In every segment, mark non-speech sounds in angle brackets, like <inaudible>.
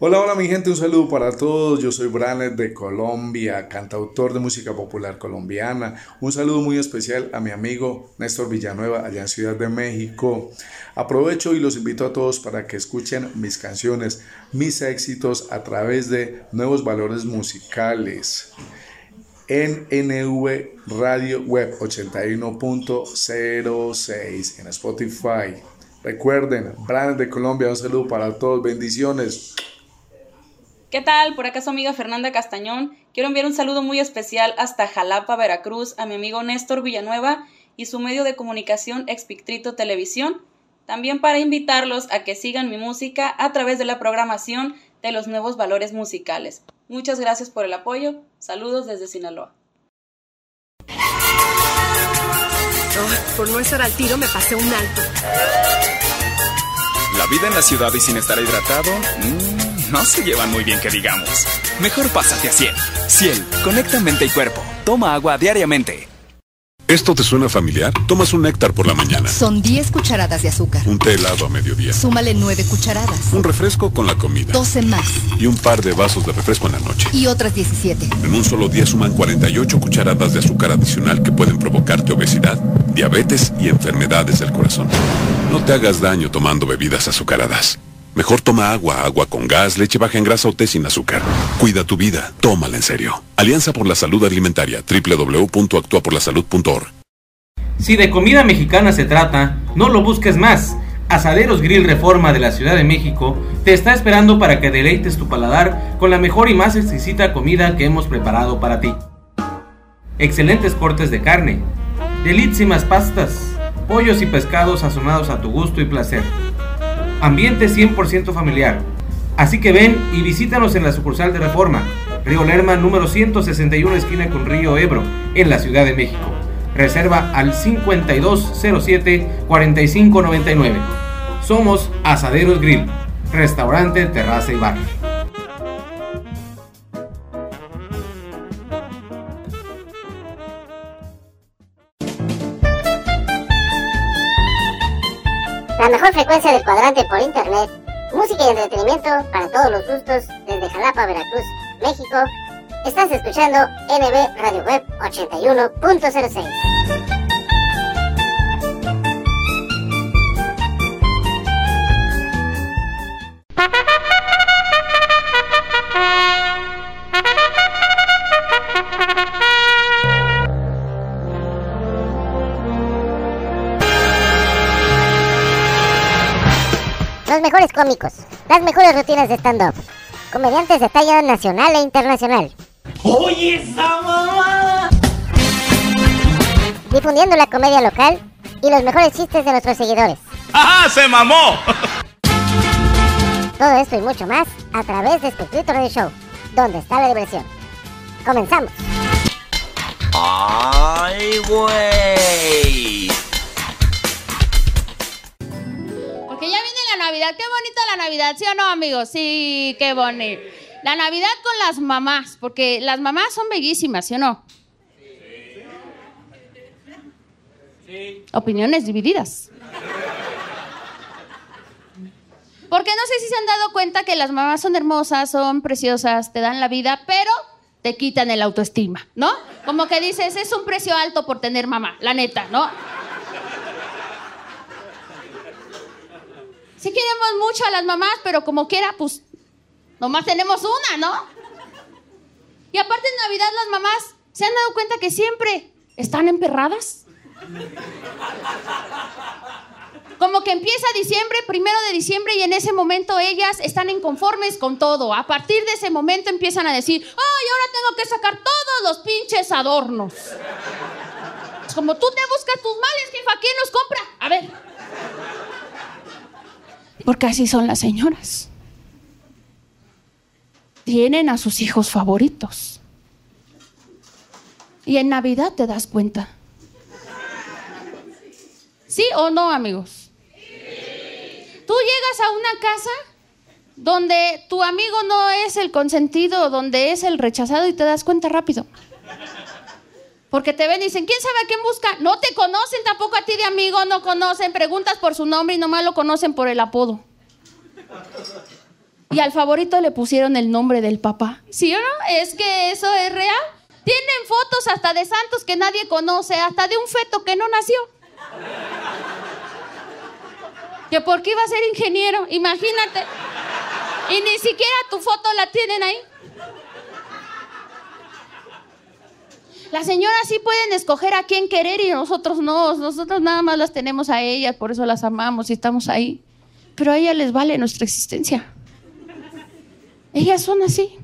Hola, hola mi gente, un saludo para todos. Yo soy Branet de Colombia, cantautor de música popular colombiana. Un saludo muy especial a mi amigo Néstor Villanueva allá en Ciudad de México. Aprovecho y los invito a todos para que escuchen mis canciones, mis éxitos a través de nuevos valores musicales en NV Radio Web 81.06 en Spotify. Recuerden, Branet de Colombia, un saludo para todos, bendiciones. ¿Qué tal? Por acá su amiga Fernanda Castañón. Quiero enviar un saludo muy especial hasta Jalapa, Veracruz, a mi amigo Néstor Villanueva y su medio de comunicación Expictrito Televisión. También para invitarlos a que sigan mi música a través de la programación de los nuevos valores musicales. Muchas gracias por el apoyo. Saludos desde Sinaloa. por no estar al tiro me pasé un alto. La vida en la ciudad y sin estar hidratado. Mmm no se llevan muy bien que digamos. Mejor pásate a Ciel. Ciel, conecta mente y cuerpo. Toma agua diariamente. ¿Esto te suena familiar? Tomas un néctar por la mañana. Son 10 cucharadas de azúcar. Un té helado a mediodía. Súmale 9 cucharadas. Un refresco con la comida. 12 más. Y un par de vasos de refresco en la noche. Y otras 17. En un solo día suman 48 cucharadas de azúcar adicional que pueden provocarte obesidad, diabetes y enfermedades del corazón. No te hagas daño tomando bebidas azucaradas. Mejor toma agua, agua con gas, leche baja en grasa o té sin azúcar. Cuida tu vida, tómala en serio. Alianza por la Salud Alimentaria, www.actuaporlasalud.org. Si de comida mexicana se trata, no lo busques más. Asaderos Grill Reforma de la Ciudad de México te está esperando para que deleites tu paladar con la mejor y más exquisita comida que hemos preparado para ti. Excelentes cortes de carne, delísimas pastas, pollos y pescados sazonados a tu gusto y placer ambiente 100% familiar. Así que ven y visítanos en la sucursal de Reforma, Río Lerma número 161 esquina con Río Ebro, en la Ciudad de México. Reserva al 5207-4599. Somos Asaderos Grill, restaurante, terraza y bar. La mejor frecuencia del cuadrante por internet, música y entretenimiento para todos los gustos desde Jalapa, Veracruz, México. Estás escuchando NB Radio Web 81.06. cómicos, las mejores rutinas de stand-up, comediantes de talla nacional e internacional. ¡Oye esa mamá! Difundiendo la comedia local y los mejores chistes de nuestros seguidores. ¡Ajá! ¡Se mamó! Todo esto y mucho más a través de Espectrito Radio Show, donde está la diversión. Comenzamos. ¡Ay, güey! Navidad. Qué bonita la Navidad, ¿sí o no, amigos? Sí, qué bonito. La Navidad con las mamás, porque las mamás son bellísimas, ¿sí o no? Sí. Opiniones divididas. Porque no sé si se han dado cuenta que las mamás son hermosas, son preciosas, te dan la vida, pero te quitan el autoestima, ¿no? Como que dices, es un precio alto por tener mamá, la neta, ¿no? Sí queremos mucho a las mamás, pero como quiera, pues nomás tenemos una, ¿no? Y aparte en Navidad las mamás se han dado cuenta que siempre están emperradas. Como que empieza diciembre, primero de diciembre, y en ese momento ellas están inconformes con todo. A partir de ese momento empiezan a decir, ¡ay, ahora tengo que sacar todos los pinches adornos! como tú te buscas tus males, jefa, ¿quién los compra? A ver. Porque así son las señoras. tienen a sus hijos favoritos. Y en Navidad te das cuenta. ¿Sí o no, amigos? Tú llegas a una casa donde tu amigo no es el consentido, donde es el rechazado y te das cuenta rápido. Porque te ven y dicen, ¿quién sabe a quién busca? No te conocen tampoco a ti de amigo, no conocen, preguntas por su nombre y nomás lo conocen por el apodo. Y al favorito le pusieron el nombre del papá. ¿Sí o no? Es que eso es real. Tienen fotos hasta de santos que nadie conoce, hasta de un feto que no nació. Que porque iba a ser ingeniero, imagínate. Y ni siquiera tu foto la tienen ahí. Las señoras sí pueden escoger a quién querer y nosotros no. Nosotros nada más las tenemos a ellas, por eso las amamos y estamos ahí. Pero a ellas les vale nuestra existencia. Ellas son así.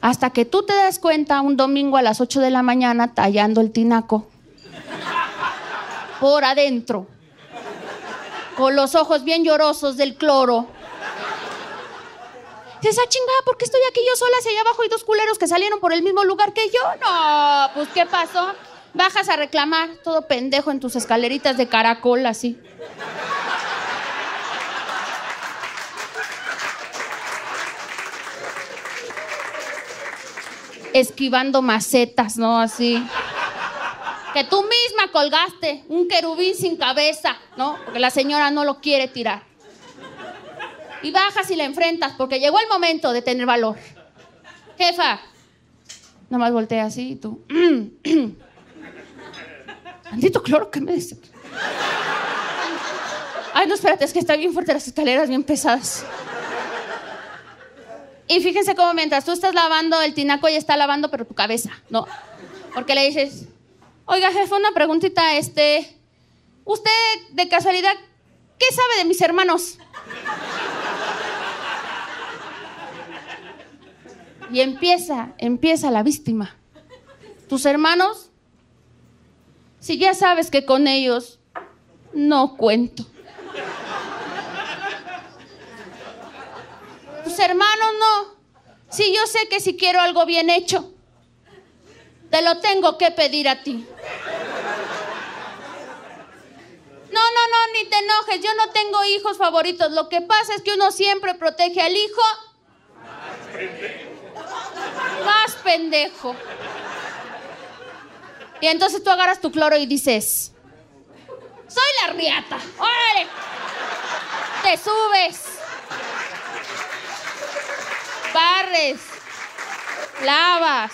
Hasta que tú te das cuenta un domingo a las 8 de la mañana tallando el tinaco. Por adentro. Con los ojos bien llorosos del cloro. Esa chingada, ¿por qué estoy aquí yo sola hacia allá abajo y dos culeros que salieron por el mismo lugar que yo? No, pues ¿qué pasó? Bajas a reclamar, todo pendejo en tus escaleritas de caracol así. Esquivando macetas, ¿no? Así. Que tú misma colgaste un querubín sin cabeza, ¿no? Porque la señora no lo quiere tirar y bajas y la enfrentas porque llegó el momento de tener valor. Jefa, nomás voltea así y tú. <clears throat> Maldito cloro que me dice. Ay, no, espérate, es que está bien fuerte las escaleras, bien pesadas. Y fíjense cómo mientras tú estás lavando el tinaco, ella está lavando, pero tu cabeza, ¿no? Porque le dices, oiga, jefa, una preguntita, este, ¿usted de casualidad qué sabe de mis hermanos? Y empieza, empieza la víctima. Tus hermanos, si ya sabes que con ellos no cuento. Tus hermanos no. Si yo sé que si quiero algo bien hecho, te lo tengo que pedir a ti. No, ni te enojes. Yo no tengo hijos favoritos. Lo que pasa es que uno siempre protege al hijo más pendejo. Y entonces tú agarras tu cloro y dices, soy la riata, órale. Te subes. Barres. Lavas.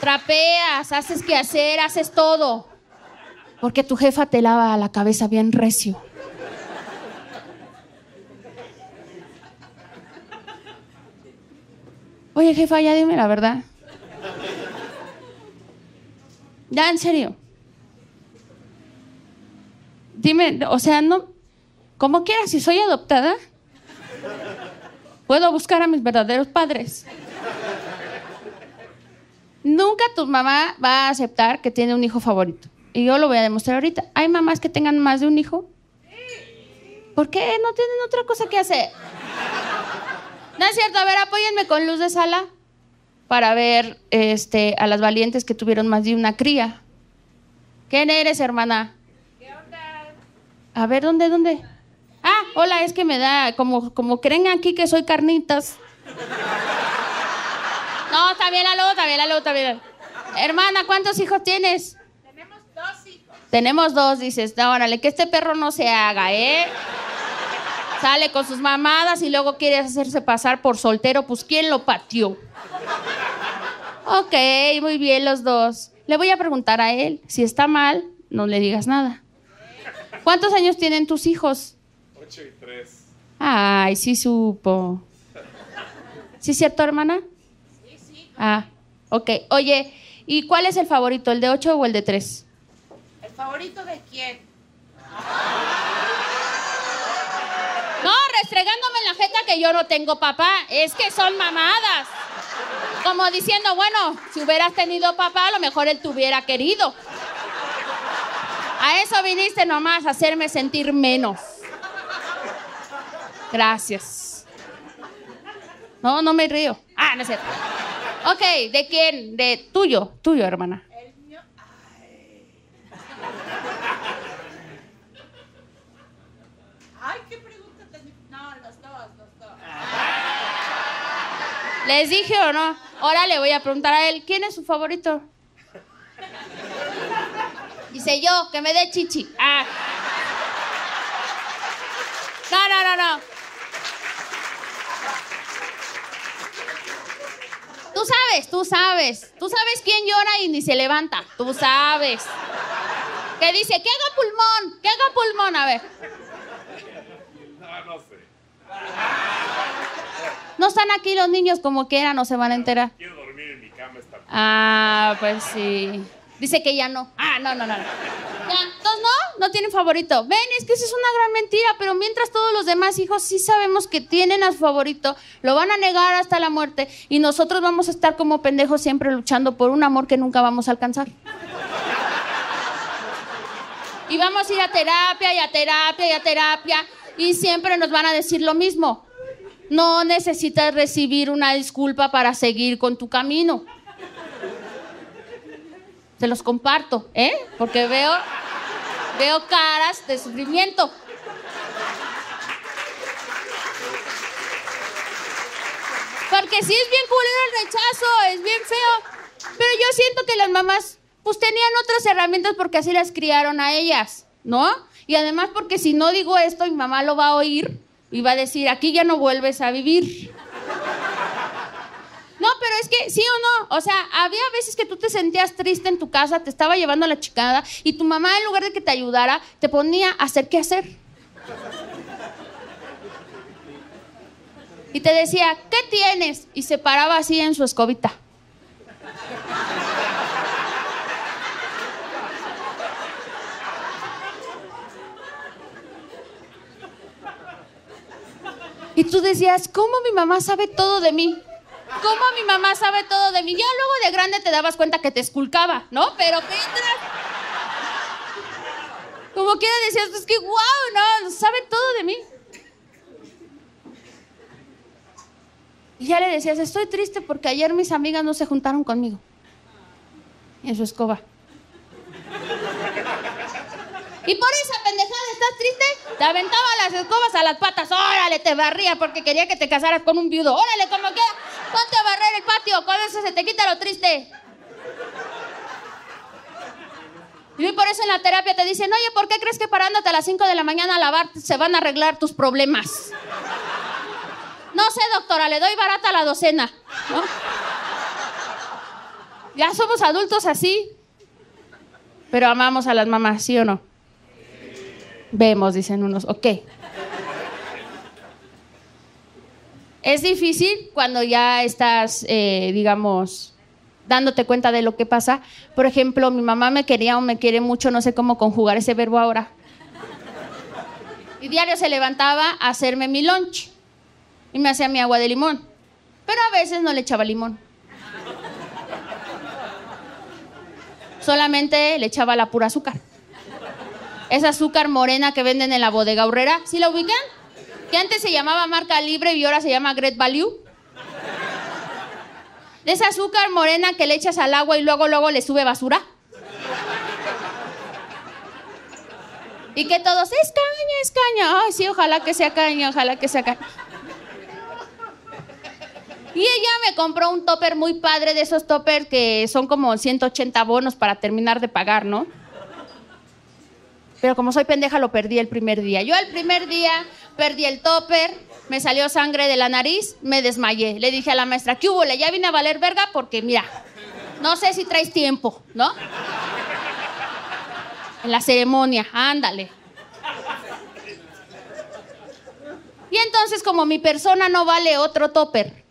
Trapeas. Haces que hacer, haces todo. Porque tu jefa te lava la cabeza bien recio. Oye, jefa, ya dime la verdad. Ya, en serio. Dime, o sea, no. Como quieras, si soy adoptada, puedo buscar a mis verdaderos padres. Nunca tu mamá va a aceptar que tiene un hijo favorito. Y yo lo voy a demostrar ahorita. ¿Hay mamás que tengan más de un hijo? ¿Por qué no tienen otra cosa que hacer? No es cierto, a ver, apóyenme con luz de sala para ver este, a las valientes que tuvieron más de una cría. ¿Quién eres, hermana? ¿Qué onda? A ver, ¿dónde, dónde? Ah, hola, es que me da, como, como creen aquí que soy carnitas. No, está bien la luz, está bien la luz, está bien. Hermana, ¿cuántos hijos tienes? Tenemos dos dices. No, órale, que este perro no se haga, ¿eh? Sale con sus mamadas y luego quiere hacerse pasar por soltero, pues ¿quién lo pateó? Ok, muy bien los dos. Le voy a preguntar a él. Si está mal, no le digas nada. ¿Cuántos años tienen tus hijos? Ocho y tres. Ay, sí supo. ¿Sí es cierto, hermana? Sí, sí. Ah, ok. Oye, ¿y cuál es el favorito, el de ocho o el de tres? ¿El favorito de quién? No, restregándome en la jeta que yo no tengo papá. Es que son mamadas. Como diciendo, bueno, si hubieras tenido papá, a lo mejor él te hubiera querido. A eso viniste nomás, a hacerme sentir menos. Gracias. No, no me río. Ah, no es cierto. Ok, ¿de quién? De tuyo, tuyo, hermana. Ay, qué pregunta tan dif- No, los dos, los dos. ¿Les dije o no? Ahora le voy a preguntar a él, ¿quién es su favorito? Dice yo, que me dé chichi. Ah. No, no, no, no. Tú sabes, tú sabes. Tú sabes quién llora y ni se levanta. Tú sabes. Que dice, que haga pulmón, que haga pulmón, a ver. No, no sé. No están aquí los niños como que eran, no se van a enterar. Quiero dormir en mi cama esta Ah, pues sí. Dice que ya no. Ah, no, no, no. no. Ya, entonces no, no tienen favorito. Ven, es que esa es una gran mentira, pero mientras todos los demás hijos sí sabemos que tienen a su favorito, lo van a negar hasta la muerte y nosotros vamos a estar como pendejos siempre luchando por un amor que nunca vamos a alcanzar. Y vamos a ir a terapia y a terapia y a terapia y siempre nos van a decir lo mismo. No necesitas recibir una disculpa para seguir con tu camino. Se los comparto, ¿eh? Porque veo, veo caras de sufrimiento. Porque sí es bien culero el rechazo, es bien feo. Pero yo siento que las mamás, pues tenían otras herramientas porque así las criaron a ellas, ¿no? Y además porque si no digo esto, mi mamá lo va a oír y va a decir, aquí ya no vuelves a vivir. No, pero es que sí o no, o sea, había veces que tú te sentías triste en tu casa, te estaba llevando la chicada y tu mamá en lugar de que te ayudara, te ponía a hacer qué hacer. Y te decía, ¿qué tienes? Y se paraba así en su escobita. Y tú decías, ¿cómo mi mamá sabe todo de mí? ¿Cómo mi mamá sabe todo de mí? Ya luego de grande te dabas cuenta que te esculcaba, ¿no? Pero mientras... Como quiera decías, es que wow, no, sabe todo de mí. Y ya le decías, estoy triste porque ayer mis amigas no se juntaron conmigo. En su escoba. Y por estás triste, te aventaba las escobas a las patas. Órale, te barría porque quería que te casaras con un viudo. Órale, como quiera, ponte a barrer el patio, con eso se te quita lo triste. Y por eso en la terapia te dicen, oye, ¿por qué crees que parándote a las 5 de la mañana a lavar se van a arreglar tus problemas? No sé, doctora, le doy barata a la docena. Ya somos adultos así. Pero amamos a las mamás, ¿sí o no? Vemos, dicen unos, ok. Es difícil cuando ya estás, eh, digamos, dándote cuenta de lo que pasa. Por ejemplo, mi mamá me quería o me quiere mucho, no sé cómo conjugar ese verbo ahora. Y diario se levantaba a hacerme mi lunch y me hacía mi agua de limón. Pero a veces no le echaba limón. Solamente le echaba la pura azúcar. Esa azúcar morena que venden en la bodega horrera, ¿sí la ubican? Que antes se llamaba marca libre y ahora se llama Great Value. De esa azúcar morena que le echas al agua y luego luego le sube basura. Y que todos, es caña, es caña. Ay, sí, ojalá que sea caña, ojalá que sea caña. Y ella me compró un topper muy padre de esos toppers que son como 180 bonos para terminar de pagar, ¿no? Pero como soy pendeja, lo perdí el primer día. Yo el primer día perdí el topper, me salió sangre de la nariz, me desmayé. Le dije a la maestra, ¿qué hubo? Ya vine a valer verga porque, mira, no sé si traes tiempo, ¿no? En la ceremonia, ándale. Y entonces, como mi persona no vale otro topper,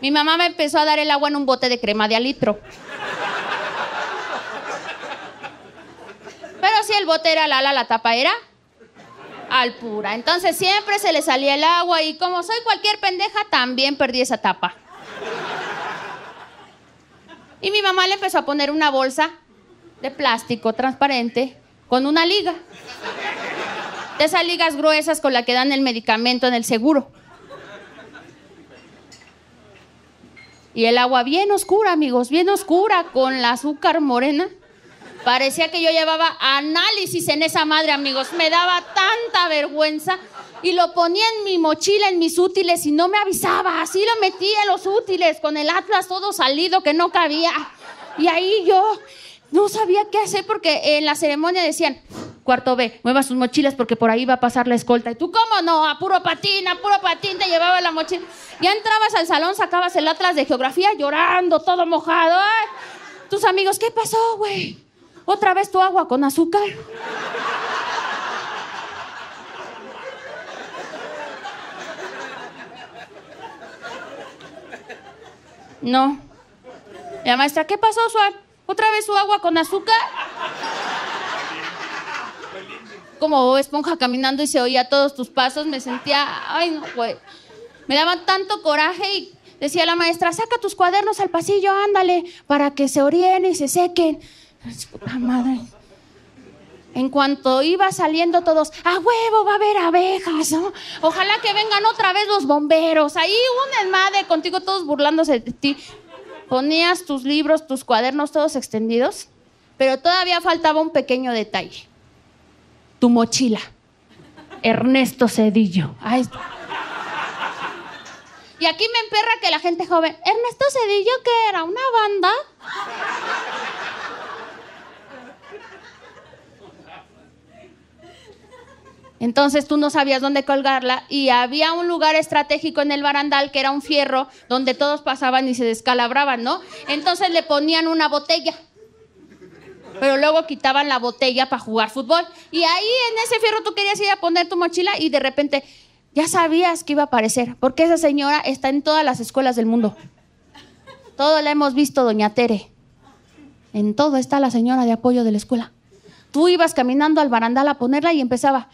mi mamá me empezó a dar el agua en un bote de crema de alitro. Pero si el bote era lala, la tapa era al pura. Entonces siempre se le salía el agua y como soy cualquier pendeja, también perdí esa tapa. Y mi mamá le empezó a poner una bolsa de plástico transparente con una liga. De esas ligas gruesas con la que dan el medicamento en el seguro. Y el agua bien oscura, amigos, bien oscura, con la azúcar morena. Parecía que yo llevaba análisis en esa madre, amigos. Me daba tanta vergüenza. Y lo ponía en mi mochila, en mis útiles, y no me avisaba. Así lo metía en los útiles, con el atlas todo salido, que no cabía. Y ahí yo no sabía qué hacer porque en la ceremonia decían, cuarto B, mueva sus mochilas porque por ahí va a pasar la escolta. Y tú, ¿cómo no? A puro patín, a puro patín te llevaba la mochila. Ya entrabas al salón, sacabas el atlas de geografía llorando, todo mojado. Tus amigos, ¿qué pasó, güey? ¿Otra vez tu agua con azúcar? No. La maestra, ¿qué pasó, Suar? ¿Otra vez su agua con azúcar? Como esponja caminando y se oía todos tus pasos, me sentía, ay no, güey. Me daba tanto coraje y decía la maestra, saca tus cuadernos al pasillo, ándale, para que se oriene y se sequen. Puta madre. En cuanto iba saliendo todos, a huevo va a haber abejas, ¿no? Ojalá que vengan otra vez los bomberos. Ahí un desmadre contigo, todos burlándose de ti. Ponías tus libros, tus cuadernos todos extendidos, pero todavía faltaba un pequeño detalle. Tu mochila. Ernesto Cedillo. Ahí. Y aquí me emperra que la gente joven, Ernesto Cedillo, ¿qué era? ¿Una banda? Entonces tú no sabías dónde colgarla y había un lugar estratégico en el barandal que era un fierro donde todos pasaban y se descalabraban, ¿no? Entonces le ponían una botella. Pero luego quitaban la botella para jugar fútbol. Y ahí en ese fierro tú querías ir a poner tu mochila y de repente ya sabías que iba a aparecer, porque esa señora está en todas las escuelas del mundo. Todo la hemos visto, doña Tere. En todo está la señora de apoyo de la escuela. Tú ibas caminando al barandal a ponerla y empezaba,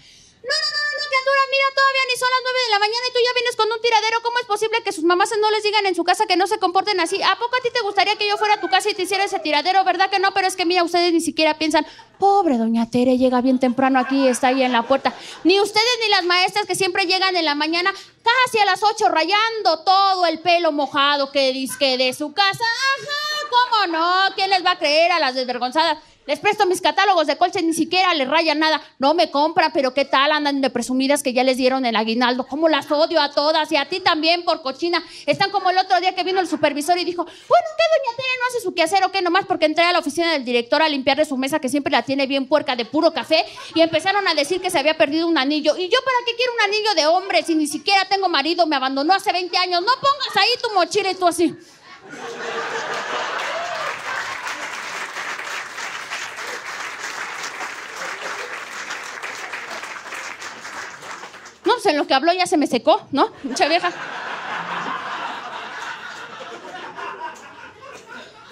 mira, todavía ni son las nueve de la mañana y tú ya vienes con un tiradero. ¿Cómo es posible que sus mamás no les digan en su casa que no se comporten así? ¿A poco a ti te gustaría que yo fuera a tu casa y te hiciera ese tiradero? ¿Verdad que no? Pero es que mira, ustedes ni siquiera piensan, pobre doña Tere, llega bien temprano aquí, está ahí en la puerta. Ni ustedes ni las maestras que siempre llegan en la mañana, casi a las ocho, rayando todo el pelo mojado que disque de su casa. Ajá, ¿cómo no? ¿Quién les va a creer a las desvergonzadas? Les presto mis catálogos de colcha, ni siquiera les rayan nada. No me compran, pero ¿qué tal? Andan de presumidas que ya les dieron el aguinaldo. ¿Cómo las odio a todas? Y a ti también por cochina. Están como el otro día que vino el supervisor y dijo, bueno, ¿qué doña Tere no hace su quehacer o qué? Nomás porque entré a la oficina del director a limpiarle su mesa que siempre la tiene bien puerca de puro café y empezaron a decir que se había perdido un anillo. ¿Y yo para qué quiero un anillo de hombre si ni siquiera tengo marido? Me abandonó hace 20 años. No pongas ahí tu mochila y tú así. En lo que habló ya se me secó, ¿no? Mucha vieja.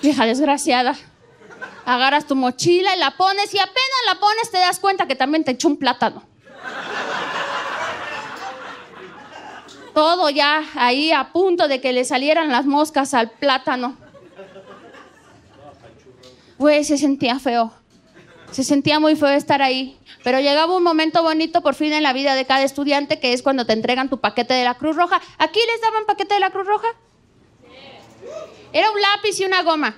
Vieja desgraciada. Agarras tu mochila y la pones y apenas la pones te das cuenta que también te echó un plátano. Todo ya ahí a punto de que le salieran las moscas al plátano. Güey, se sentía feo. Se sentía muy feo estar ahí. Pero llegaba un momento bonito por fin en la vida de cada estudiante, que es cuando te entregan tu paquete de la Cruz Roja. ¿Aquí les daban paquete de la Cruz Roja? Era un lápiz y una goma.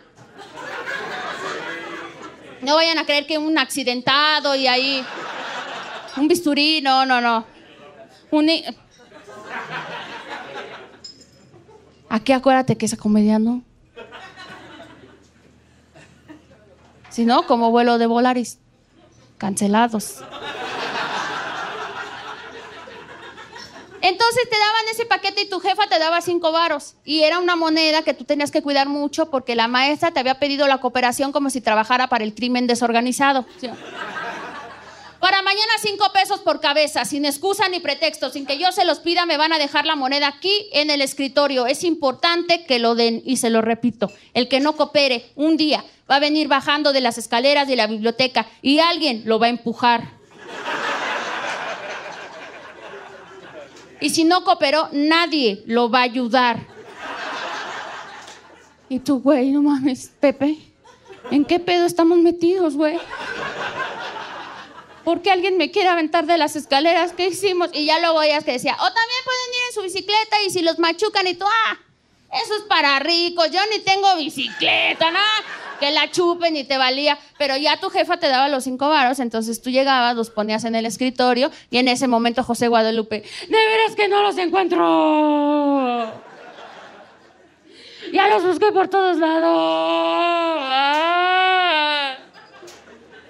No vayan a creer que un accidentado y ahí un bisturí, no, no, no. Un... Aquí acuérdate que esa comedia no. Si no, como vuelo de Volaris. Cancelados. Entonces te daban ese paquete y tu jefa te daba cinco varos. Y era una moneda que tú tenías que cuidar mucho porque la maestra te había pedido la cooperación como si trabajara para el crimen desorganizado. ¿Sí? Para mañana cinco pesos por cabeza, sin excusa ni pretexto, sin que yo se los pida, me van a dejar la moneda aquí en el escritorio. Es importante que lo den y se lo repito. El que no coopere un día va a venir bajando de las escaleras de la biblioteca y alguien lo va a empujar. Y si no cooperó, nadie lo va a ayudar. Y tú, güey, no mames, Pepe, ¿en qué pedo estamos metidos, güey? ¿Por qué alguien me quiere aventar de las escaleras? ¿Qué hicimos? Y ya luego ellas que decía, o también pueden ir en su bicicleta y si los machucan y tú, ah, eso es para ricos, yo ni tengo bicicleta, ¿no? Que la chupen y te valía. Pero ya tu jefa te daba los cinco varos, entonces tú llegabas, los ponías en el escritorio y en ese momento José Guadalupe, de veras que no los encuentro. Ya los busqué por todos lados. Ah.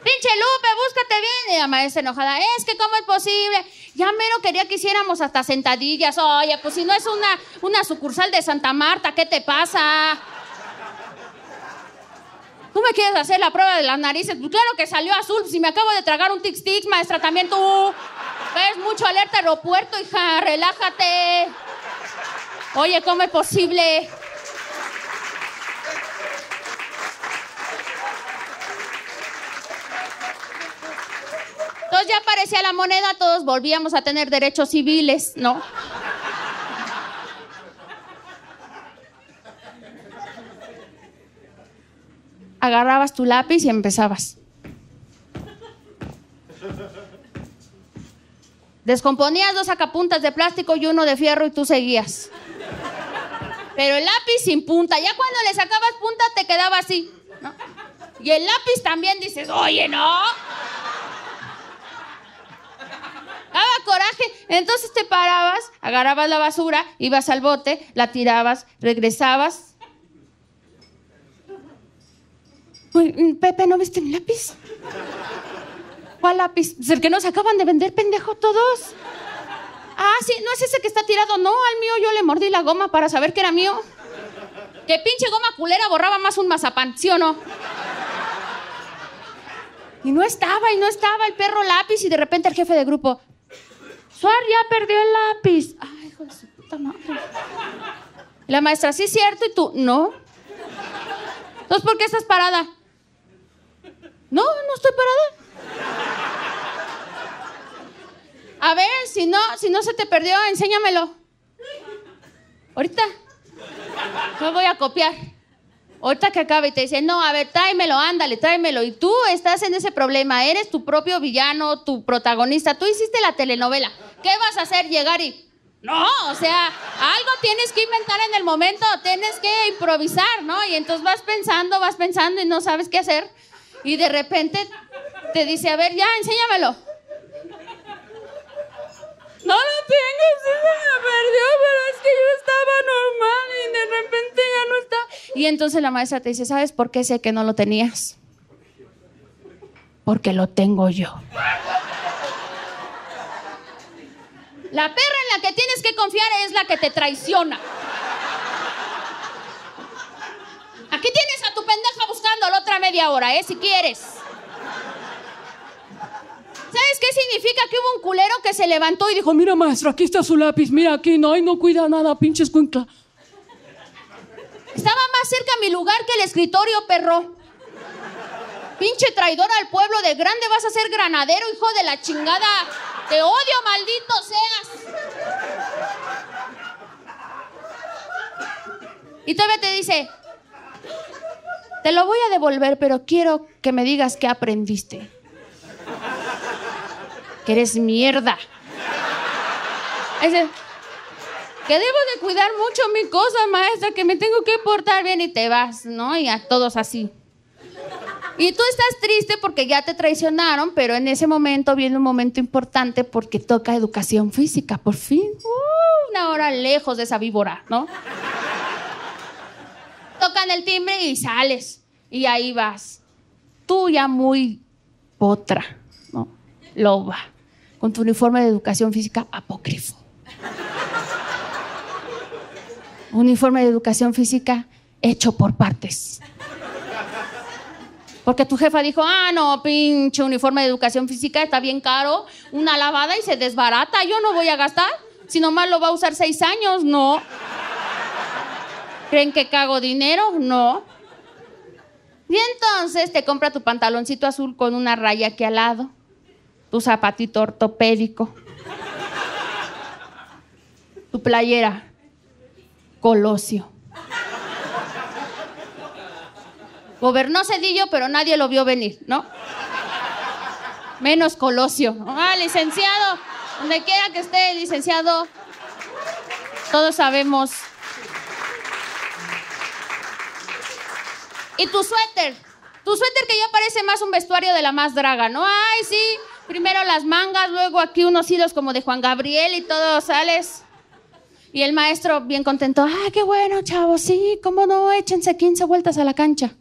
Pinche Lupe, búscate bien. Maestra enojada, es que cómo es posible. Ya mero quería que hiciéramos hasta sentadillas. Oye, pues si no es una, una sucursal de Santa Marta, ¿qué te pasa? ¿Tú me quieres hacer la prueba de las narices? Pues claro que salió azul. Si me acabo de tragar un tic-tic, maestra, también tú. Ves mucho alerta aeropuerto, hija. Relájate. Oye, ¿cómo es posible? Entonces ya aparecía la moneda, todos volvíamos a tener derechos civiles, ¿no? Agarrabas tu lápiz y empezabas. Descomponías dos sacapuntas de plástico y uno de fierro y tú seguías. Pero el lápiz sin punta, ya cuando le sacabas punta te quedaba así, ¿no? Y el lápiz también dices, oye, no. Daba coraje. Entonces te parabas, agarrabas la basura, ibas al bote, la tirabas, regresabas. Pepe, ¿no viste mi lápiz? ¿Cuál lápiz? Pues el que nos acaban de vender, pendejo, todos. Ah, sí, no es ese que está tirado. No, al mío yo le mordí la goma para saber que era mío. Que pinche goma culera borraba más un mazapán, ¿sí o no? Y no estaba, y no estaba el perro lápiz, y de repente el jefe de grupo, Suar ya perdió el lápiz. Ay, hijo de su puta madre. La maestra, sí cierto, y tú, no. Entonces, ¿por qué estás parada? No, no estoy parada. A ver, si no, si no se te perdió, enséñamelo. Ahorita. No voy a copiar. Ahorita que acabe y te dice, no, a ver, tráemelo, ándale, tráemelo. Y tú estás en ese problema, eres tu propio villano, tu protagonista. Tú hiciste la telenovela. ¿Qué vas a hacer? Llegar y... No, o sea, algo tienes que inventar en el momento, tienes que improvisar, ¿no? Y entonces vas pensando, vas pensando y no sabes qué hacer. Y de repente te dice, a ver, ya, enséñamelo. No lo tengo, sí se me perdió, pero es que yo estaba normal y de repente ya no está. Y entonces la maestra te dice, ¿sabes por qué sé que no lo tenías? Porque lo tengo yo. La perra en la que tienes que confiar es la que te traiciona. Aquí tienes a tu pendeja buscando la otra media hora, ¿eh? Si quieres. ¿Sabes qué significa que hubo un culero que se levantó y dijo, mira maestra, aquí está su lápiz, mira aquí, no, y no cuida nada, pinche escuincla. Estaba más cerca mi lugar que el escritorio, perro. Pinche traidor al pueblo de grande, vas a ser granadero, hijo de la chingada. Te odio, maldito seas. Y todavía te dice, te lo voy a devolver, pero quiero que me digas qué aprendiste. Que eres mierda. Ese, que debo de cuidar mucho mi cosa, maestra, que me tengo que portar bien y te vas, ¿no? Y a todos así. Y tú estás triste porque ya te traicionaron, pero en ese momento viene un momento importante porque toca educación física, por fin. Uh, una hora lejos de esa víbora, ¿no? Tocan el timbre y sales. Y ahí vas. Tú ya muy potra, ¿no? Loba. Con tu uniforme de educación física apócrifo. Uniforme de educación física hecho por partes. Porque tu jefa dijo, ah, no, pinche uniforme de educación física está bien caro, una lavada y se desbarata, yo no voy a gastar, si nomás lo va a usar seis años, no. ¿Creen que cago dinero? No. Y entonces te compra tu pantaloncito azul con una raya aquí al lado, tu zapatito ortopédico, tu playera, Colosio. Gobernó Cedillo, pero nadie lo vio venir, ¿no? Menos Colosio. Ah, licenciado, donde quiera que esté, licenciado. Todos sabemos. Y tu suéter. Tu suéter que ya parece más un vestuario de la más draga, ¿no? Ay, sí. Primero las mangas, luego aquí unos hilos como de Juan Gabriel y todo sales. Y el maestro bien contento. Ah, qué bueno, chavos. Sí, cómo no, échense 15 vueltas a la cancha.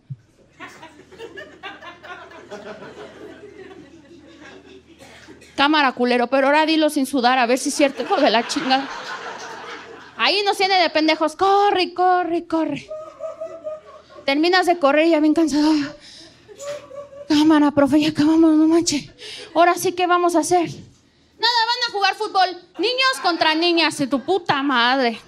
Cámara culero, pero ahora dilo sin sudar, a ver si es cierto, hijo de la chingada. Ahí nos tiene de pendejos. Corre, corre, corre. Terminas de correr ya bien cansado. Cámara, profe, ya acabamos, no manches. Ahora sí, ¿qué vamos a hacer? Nada, van a jugar fútbol. Niños contra niñas, de tu puta madre.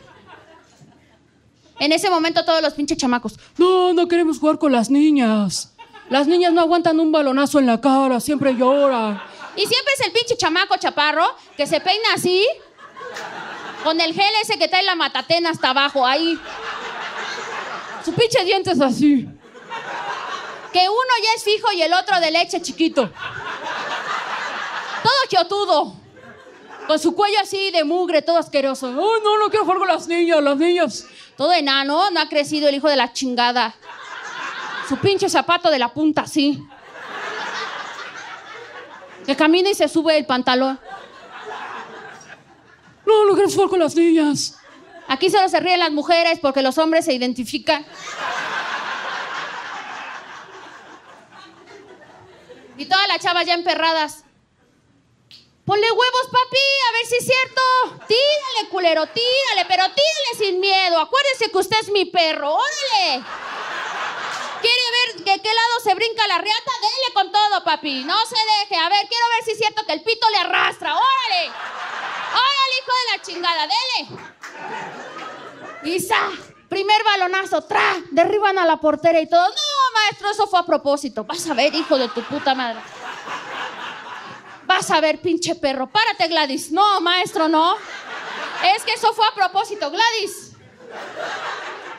En ese momento todos los pinches chamacos. No, no queremos jugar con las niñas. Las niñas no aguantan un balonazo en la cara, siempre lloran. Y siempre es el pinche chamaco chaparro que se peina así, con el gel ese que trae la matatena hasta abajo, ahí. Su pinche dientes así. Que uno ya es fijo y el otro de leche chiquito. Todo quiotudo. Con su cuello así de mugre, todo asqueroso. Ay, no, no quiero jugar con las niñas, las niñas. Todo enano, no ha crecido el hijo de la chingada. Su pinche zapato de la punta así. Que camina y se sube el pantalón. No, quiero jugar con las niñas. Aquí solo se ríen las mujeres porque los hombres se identifican. Y todas las chavas ya emperradas. Ponle huevos, papi, a ver si es cierto. Tírale, culero, tírale, pero tírale sin miedo. Acuérdese que usted es mi perro, órale. ¿Quiere ver de qué lado se brinca la riata? Dele con todo, papi. No se deje. A ver, quiero ver si es cierto que el pito le arrastra. ¡Órale! ¡Órale, hijo de la chingada! ¡Dele! Isa, primer balonazo, tra, derriban a la portera y todo. No, maestro, eso fue a propósito. Vas a ver, hijo de tu puta madre. Vas a ver, pinche perro. Párate, Gladys. No, maestro, no. Es que eso fue a propósito, Gladys.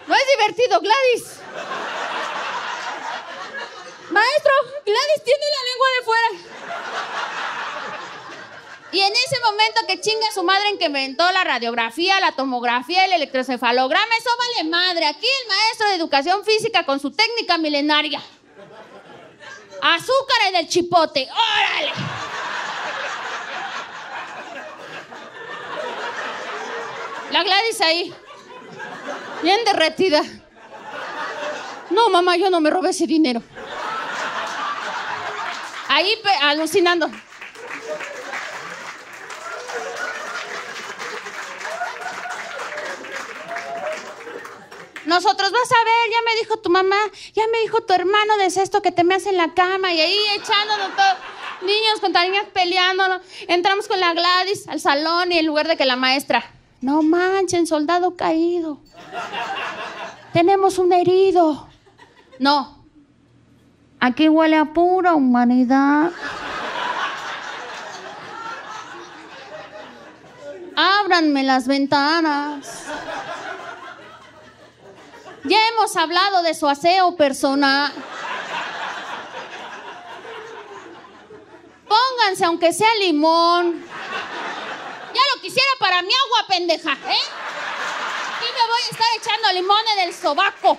No es divertido, Gladys. Maestro, Gladys tiene la lengua de fuera. Y en ese momento que chinga su madre en que inventó la radiografía, la tomografía, el electrocefalograma, eso vale madre. Aquí el maestro de educación física con su técnica milenaria. Azúcar en el chipote. ¡Órale! La Gladys ahí. Bien derretida. No, mamá, yo no me robé ese dinero. Ahí alucinando. Nosotros, vas a ver, ya me dijo tu mamá, ya me dijo tu hermano de sexto que te me hace en la cama y ahí echándonos todo. Niños contra niñas peleando. Entramos con la Gladys al salón y en lugar de que la maestra, no manchen, soldado caído. Tenemos un herido. No. Aquí huele a pura humanidad. Ábranme las ventanas. Ya hemos hablado de su aseo personal. Pónganse, aunque sea limón. Ya lo quisiera para mi agua, pendeja, ¿eh? Y me voy a estar echando limón en el sobaco.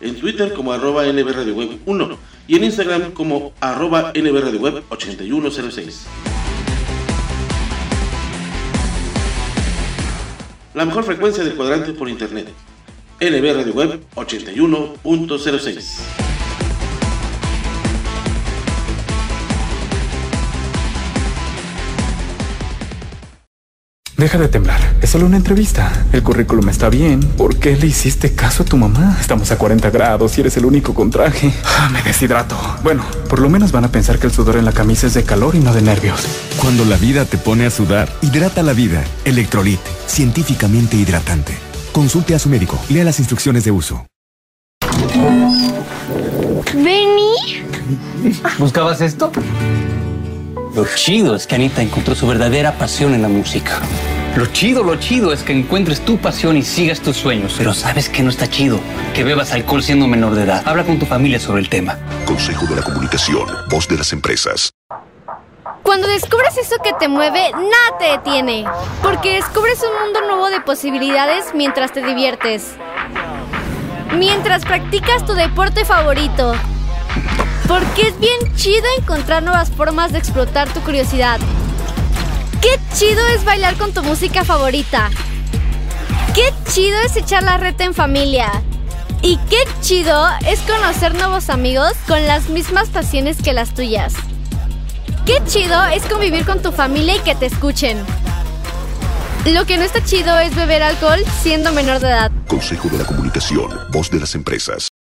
En Twitter como arroba nbradioweb 1 y en Instagram como arroba nbradioweb 8106. La mejor frecuencia del cuadrante por internet. NB Radio Web 81.06. Deja de temblar. Es solo una entrevista. El currículum está bien. ¿Por qué le hiciste caso a tu mamá? Estamos a 40 grados y eres el único con traje. Ah, me deshidrato. Bueno, por lo menos van a pensar que el sudor en la camisa es de calor y no de nervios. Cuando la vida te pone a sudar, hidrata la vida. Electrolit, científicamente hidratante. Consulte a su médico. Lea las instrucciones de uso. ¿Vení? ¿Buscabas esto? Lo chido es que Anita encontró su verdadera pasión en la música. Lo chido, lo chido es que encuentres tu pasión y sigas tus sueños. Pero sabes que no está chido que bebas alcohol siendo menor de edad. Habla con tu familia sobre el tema. Consejo de la Comunicación, voz de las empresas. Cuando descubres eso que te mueve, nada te detiene. Porque descubres un mundo nuevo de posibilidades mientras te diviertes. Mientras practicas tu deporte favorito. Porque es bien chido encontrar nuevas formas de explotar tu curiosidad. Qué chido es bailar con tu música favorita. Qué chido es echar la reta en familia. Y qué chido es conocer nuevos amigos con las mismas pasiones que las tuyas. Qué chido es convivir con tu familia y que te escuchen. Lo que no está chido es beber alcohol siendo menor de edad. Consejo de la Comunicación, voz de las empresas.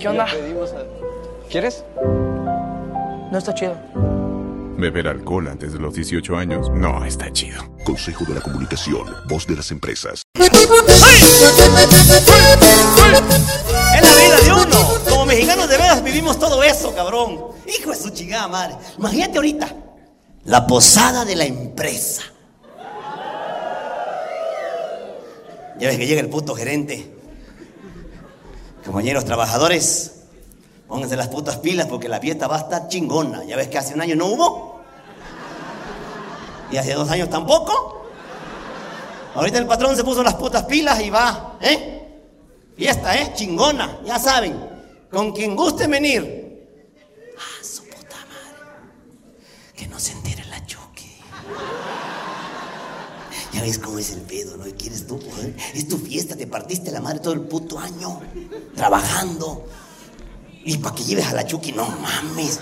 ¿Qué onda? ¿Quieres? No está chido. Beber alcohol antes de los 18 años no está chido. Consejo de la Comunicación, voz de las empresas. Es la vida de uno. Como mexicanos de veras vivimos todo eso, cabrón. Hijo de su chingada madre. Imagínate ahorita. La posada de la empresa. Ya ves que llega el puto gerente. Compañeros trabajadores, pónganse las putas pilas porque la fiesta va a estar chingona. Ya ves que hace un año no hubo. Y hace dos años tampoco. Ahorita el patrón se puso las putas pilas y va, ¿eh? Fiesta, ¿eh? Chingona, ya saben. Con quien guste venir. Ah, su puta madre. Que no se Ya ves cómo es el pedo, ¿no? ¿Quieres tú? joder? Es tu fiesta, te partiste la madre todo el puto año. Trabajando. Y para que lleves a la Chucky, no mames.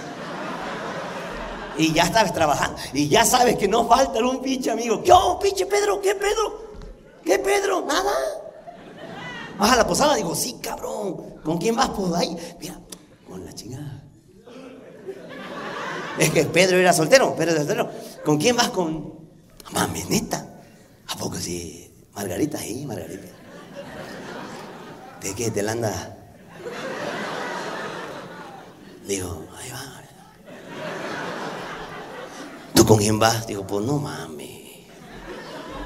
Y ya sabes trabajando. Y ya sabes que no falta un pinche amigo. ¿Qué oh, pinche Pedro? ¿Qué Pedro? ¿Qué Pedro? Nada. ¿Vas a la posada? Digo, sí, cabrón. ¿Con quién vas? Pues ahí. Mira, con la chingada. Es que Pedro era soltero, Pedro era soltero. ¿Con quién vas? Con. Mames, neta. ¿A poco sí? Margarita, sí, Margarita. ¿De qué? ¿Te la anda? Digo, ahí va. ¿Tú con quién vas? Digo, pues no mames.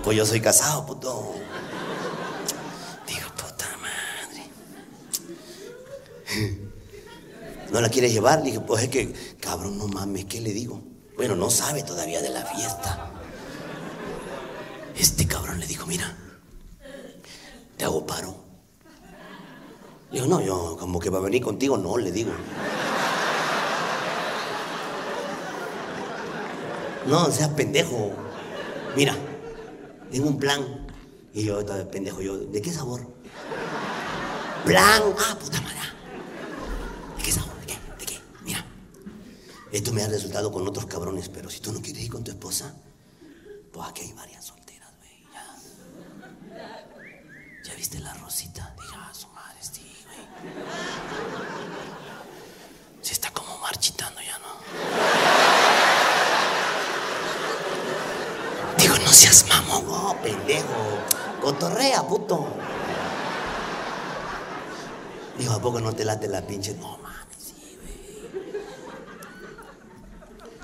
Pues yo soy casado, puto. Digo, puta madre. ¿No la quieres llevar? Dije, pues es que, cabrón, no mames, ¿qué le digo? Bueno, no sabe todavía de la fiesta. Este cabrón le dijo, mira, te hago paro. Digo, no, yo como que va a venir contigo, no, le digo. No, seas pendejo. Mira, tengo un plan. Y yo, pendejo, yo, ¿de qué sabor? Plan. Ah, puta madre. ¿De qué sabor? ¿De qué? ¿De qué? Mira. Esto me ha resultado con otros cabrones, pero si tú no quieres ir con tu esposa, pues aquí hay varias solteras, güey. Ya. ¿Ya viste la rosita? Dije, ah, su madre, sí, güey. Se está como marchitando ya, ¿no? Digo, no seas mamón, no, pendejo. Cotorrea, puto. Dijo, ¿a poco no te late la pinche? No, mames, sí, güey.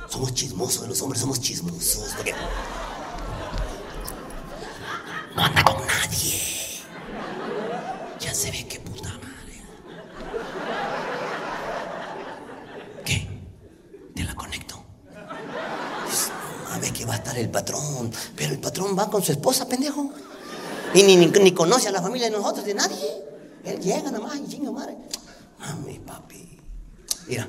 Somos chismosos, los hombres somos chismosos. Porque Ya se ve que puta madre. ¿Qué? Te la conecto. No mames, que va a estar el patrón. Pero el patrón va con su esposa, pendejo. Y ni, ni, ni conoce a la familia de nosotros, de nadie. Él llega nomás y chingo madre. Mami, papi. Mira,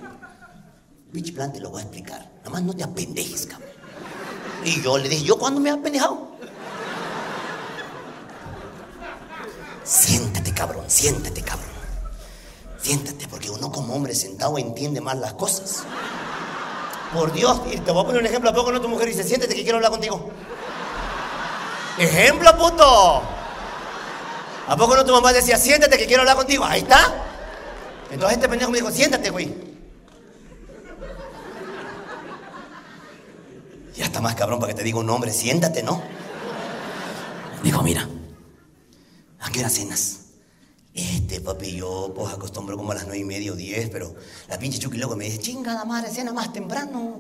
pinche plan te lo voy a explicar. Nada más no te apendejes, cabrón. Y yo le dije, ¿yo cuándo me he apendejado? Siéntate, cabrón, siéntate, cabrón. Siéntate, porque uno como hombre sentado entiende más las cosas. Por Dios, te voy a poner un ejemplo. ¿A poco no tu mujer dice, siéntate que quiero hablar contigo? Ejemplo, puto. ¿A poco no tu mamá decía, siéntate que quiero hablar contigo? Ahí está. Entonces este pendejo me dijo, siéntate, güey. Ya está más cabrón para que te diga un nombre, siéntate, ¿no? Dijo, mira, ¿a qué hora cenas? Este, papi, yo pues acostumbro como a las nueve y media o diez, pero la pinche Chucky luego me dice, chingada madre, cena más temprano.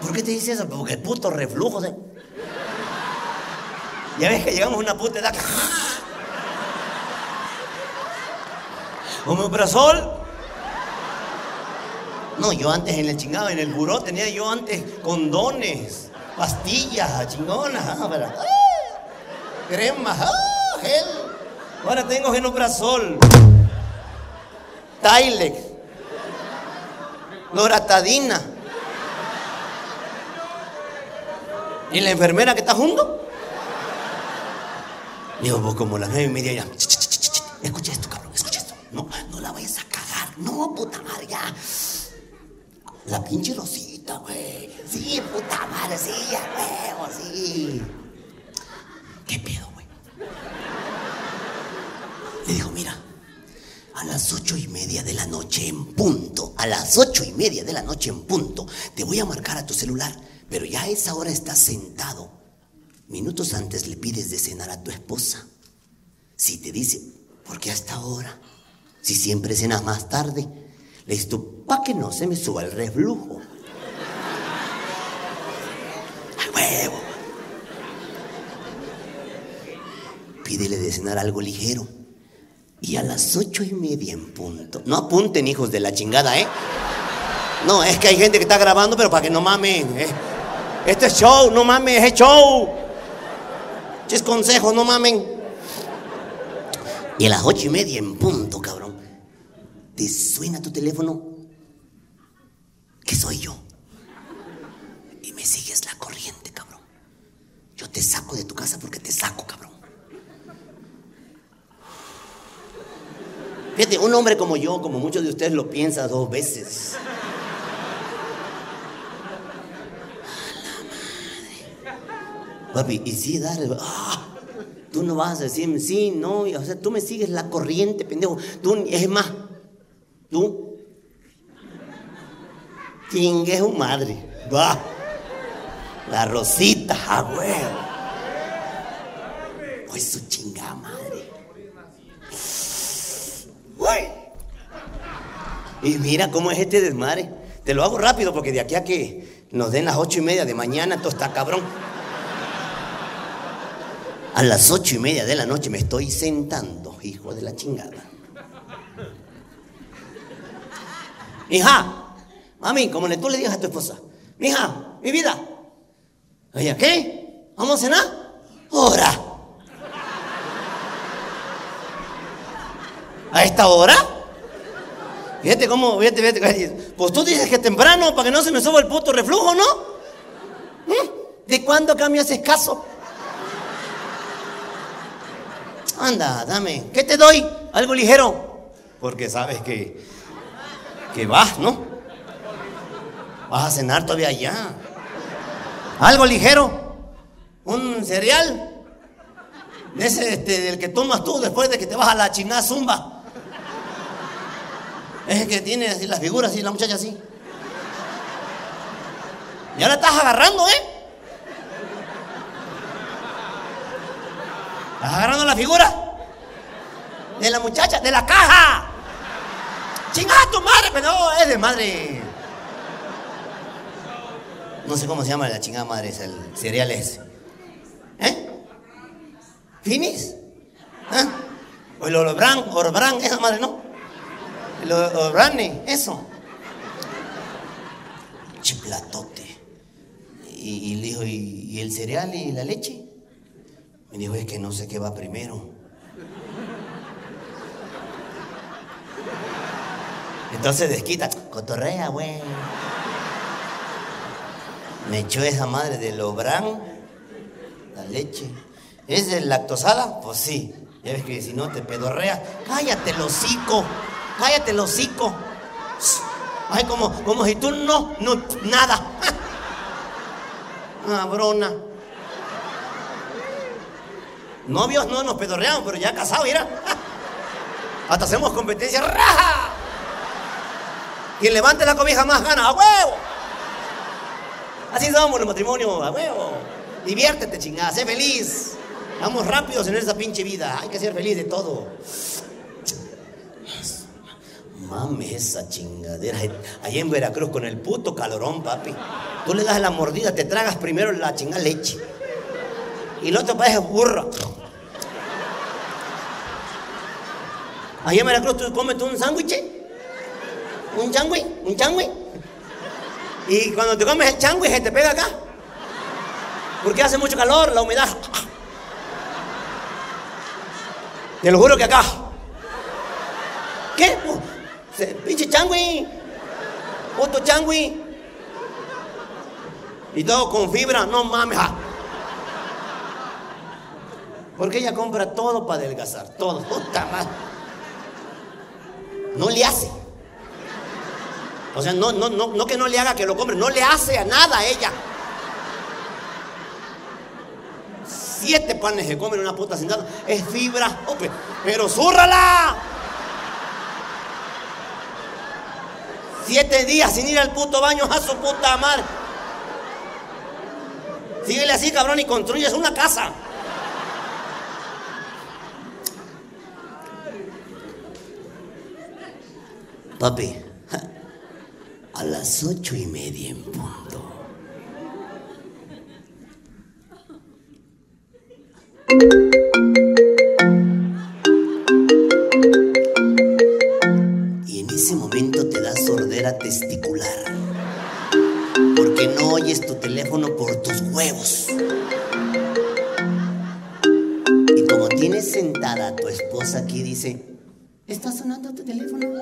¿Por qué te dice eso? Porque el puto reflujo de... Ya ves que llegamos a una puta edad. Omeprazol. No, yo antes en el chingado, en el buró tenía yo antes condones, pastillas, chingonas, ah, pero, ah, cremas, ah, gel. Ahora tengo genoprazol, Tylex, loratadina. ¿Y la enfermera que está junto? Digo, vos como las nueve y media ya. ch, ch, ch, ch, ch, Escucha esto, cabrón, escucha esto. No, no la vayas a cagar. No, puta madre, ya. La pinche rosita, güey. Sí, puta madre, sí, ya, huevo, sí. ¿Qué pedo? Le dijo, mira, a las ocho y media de la noche en punto, a las ocho y media de la noche en punto, te voy a marcar a tu celular, pero ya a esa hora estás sentado. Minutos antes le pides de cenar a tu esposa. Si te dice, ¿por qué hasta ahora? Si siempre cenas más tarde, le dices tú, pa' que no se me suba el reflujo. <laughs> ¡Ay, huevo! Pídele de cenar algo ligero. Y a las ocho y media en punto. No apunten, hijos de la chingada, ¿eh? No, es que hay gente que está grabando, pero para que no mamen. ¿eh? Este es show, no mames, es show. Es consejo, no mamen. Y a las ocho y media en punto, cabrón. Te suena tu teléfono. Que soy yo. Y me sigues la corriente, cabrón. Yo te saco de tu casa porque te saco, cabrón. Fíjate, un hombre como yo, como muchos de ustedes lo piensa dos veces. Papi, y sí, dale. ah, tú no vas a decirme sí, no. O sea, tú me sigues la corriente, pendejo. Tú, es más, tú. Chingue su madre. Va. La rosita, a huevo. Pues su chingada madre. Y mira cómo es este desmadre. Te lo hago rápido porque de aquí a que nos den las ocho y media de mañana, esto está cabrón. A las ocho y media de la noche me estoy sentando, hijo de la chingada. Hija, mami, como tú le digas a tu esposa, hija, mi vida. Oye, ¿qué? ¿Vamos a cenar? Ahora. ¿A esta hora? Fíjate cómo, fíjate, fíjate. Pues tú dices que temprano para que no se me suba el puto reflujo, ¿no? ¿Mm? ¿De cuándo acá me haces caso? Anda, dame. ¿Qué te doy? Algo ligero. Porque sabes que. que vas, ¿no? Vas a cenar todavía allá. Algo ligero. Un cereal. Ese este, del que tomas tú después de que te vas a la chingada zumba. Es que tiene así las figuras así, la muchacha así. Ya la estás agarrando, ¿eh? ¿Estás agarrando la figura? de la muchacha, de la caja. ¡Chingada tu madre! Pero no, es de madre. No sé cómo se llama la chingada madre, es el cereal ese. ¿Eh? ¿Finis? ¿Ah? O el Orbran, Orbran, esa madre, ¿no? El O- Orbrane, eso. Chiplatote. Y, le dijo, ¿y, el cereal y la leche? Me dijo, es que no sé qué va primero. Entonces desquita, cotorrea, güey. Me echó esa madre del Obran, la leche. ¿Es de lactosada? Pues sí. Ya ves que si no te pedorrea. Cállate el hocico. Cállate el hocico. Ay, como, como si tú no, no, nada. <laughs> Cabrona. Novios no nos pedorreamos, pero ya casados, mira. <laughs> Hasta hacemos competencia. ¡Raja! Quien levante la cobija más gana, ¡a huevo! Así somos los matrimonios, a huevo. Diviértete, chingada, sé feliz. Vamos rápidos en esa pinche vida. Hay que ser feliz de todo. Mames, esa chingadera. Allá en Veracruz con el puto calorón, papi. Tú le das la mordida, te tragas primero la chingada leche. Y el otro parece burro. Allá en Veracruz tú comes un sándwich. Un changui, un changui. Y cuando te comes el changui se te pega acá. Porque hace mucho calor, la humedad. Te lo juro que acá. Se- Pinche changui. Puto changui. Y todo con fibra, no mames. ah. Porque ella compra todo para adelgazar, todo. Puta madre. No le hace. O sea, no, no, no, no que no le haga que lo compre, no le hace a nada a ella. Siete panes que comen una puta sentada es fibra, pe- pero zúrrala. Siete días sin ir al puto baño a su puta madre. Síguele así, cabrón, y construyes una casa. Papi, a las ocho y media en punto. Testicular. Porque no oyes tu teléfono por tus huevos. Y como tienes sentada a tu esposa aquí, dice, ¿está sonando tu teléfono?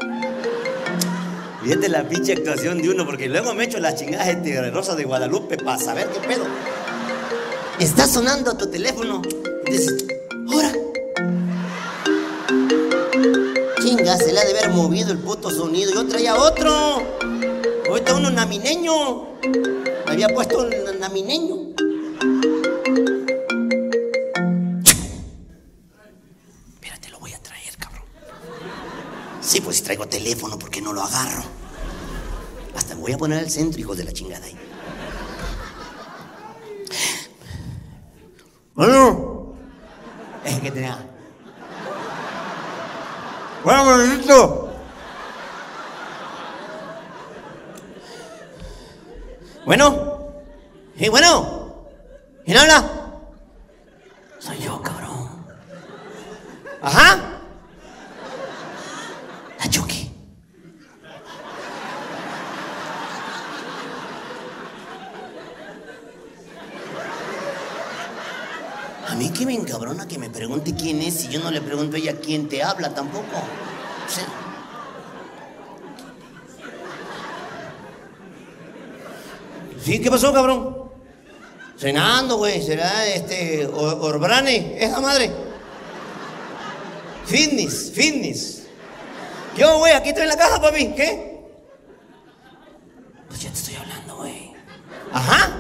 Fíjate la pinche actuación de uno, porque luego me echo las chingadas de Rosa de Guadalupe para saber qué pedo. Está sonando tu teléfono. Dices, Se le ha de haber movido el puto sonido. Yo traía otro. Ahorita uno namineño. Me había puesto un namineño. Espérate, lo voy a traer, cabrón. Sí, pues si traigo teléfono, ¿por qué no lo agarro? Hasta me voy a poner al centro, hijos de la chingada ahí. Bueno, es que tenía. Bueno. Bueno, sí, bueno. ¿Quién habla? Soy yo, cabrón. Ajá. La Chucky. A mí que me encabrona que me pregunte quién es si yo no le pregunto a ella quién te habla tampoco. O sea, ¿Sí? ¿Qué pasó, cabrón? Cenando, güey. ¿Será este O- Orbrane? ¿Esa madre? Fitness, fitness. Yo, güey, aquí estoy en la casa, papi. ¿Qué? Pues ya te estoy hablando, güey. Ajá.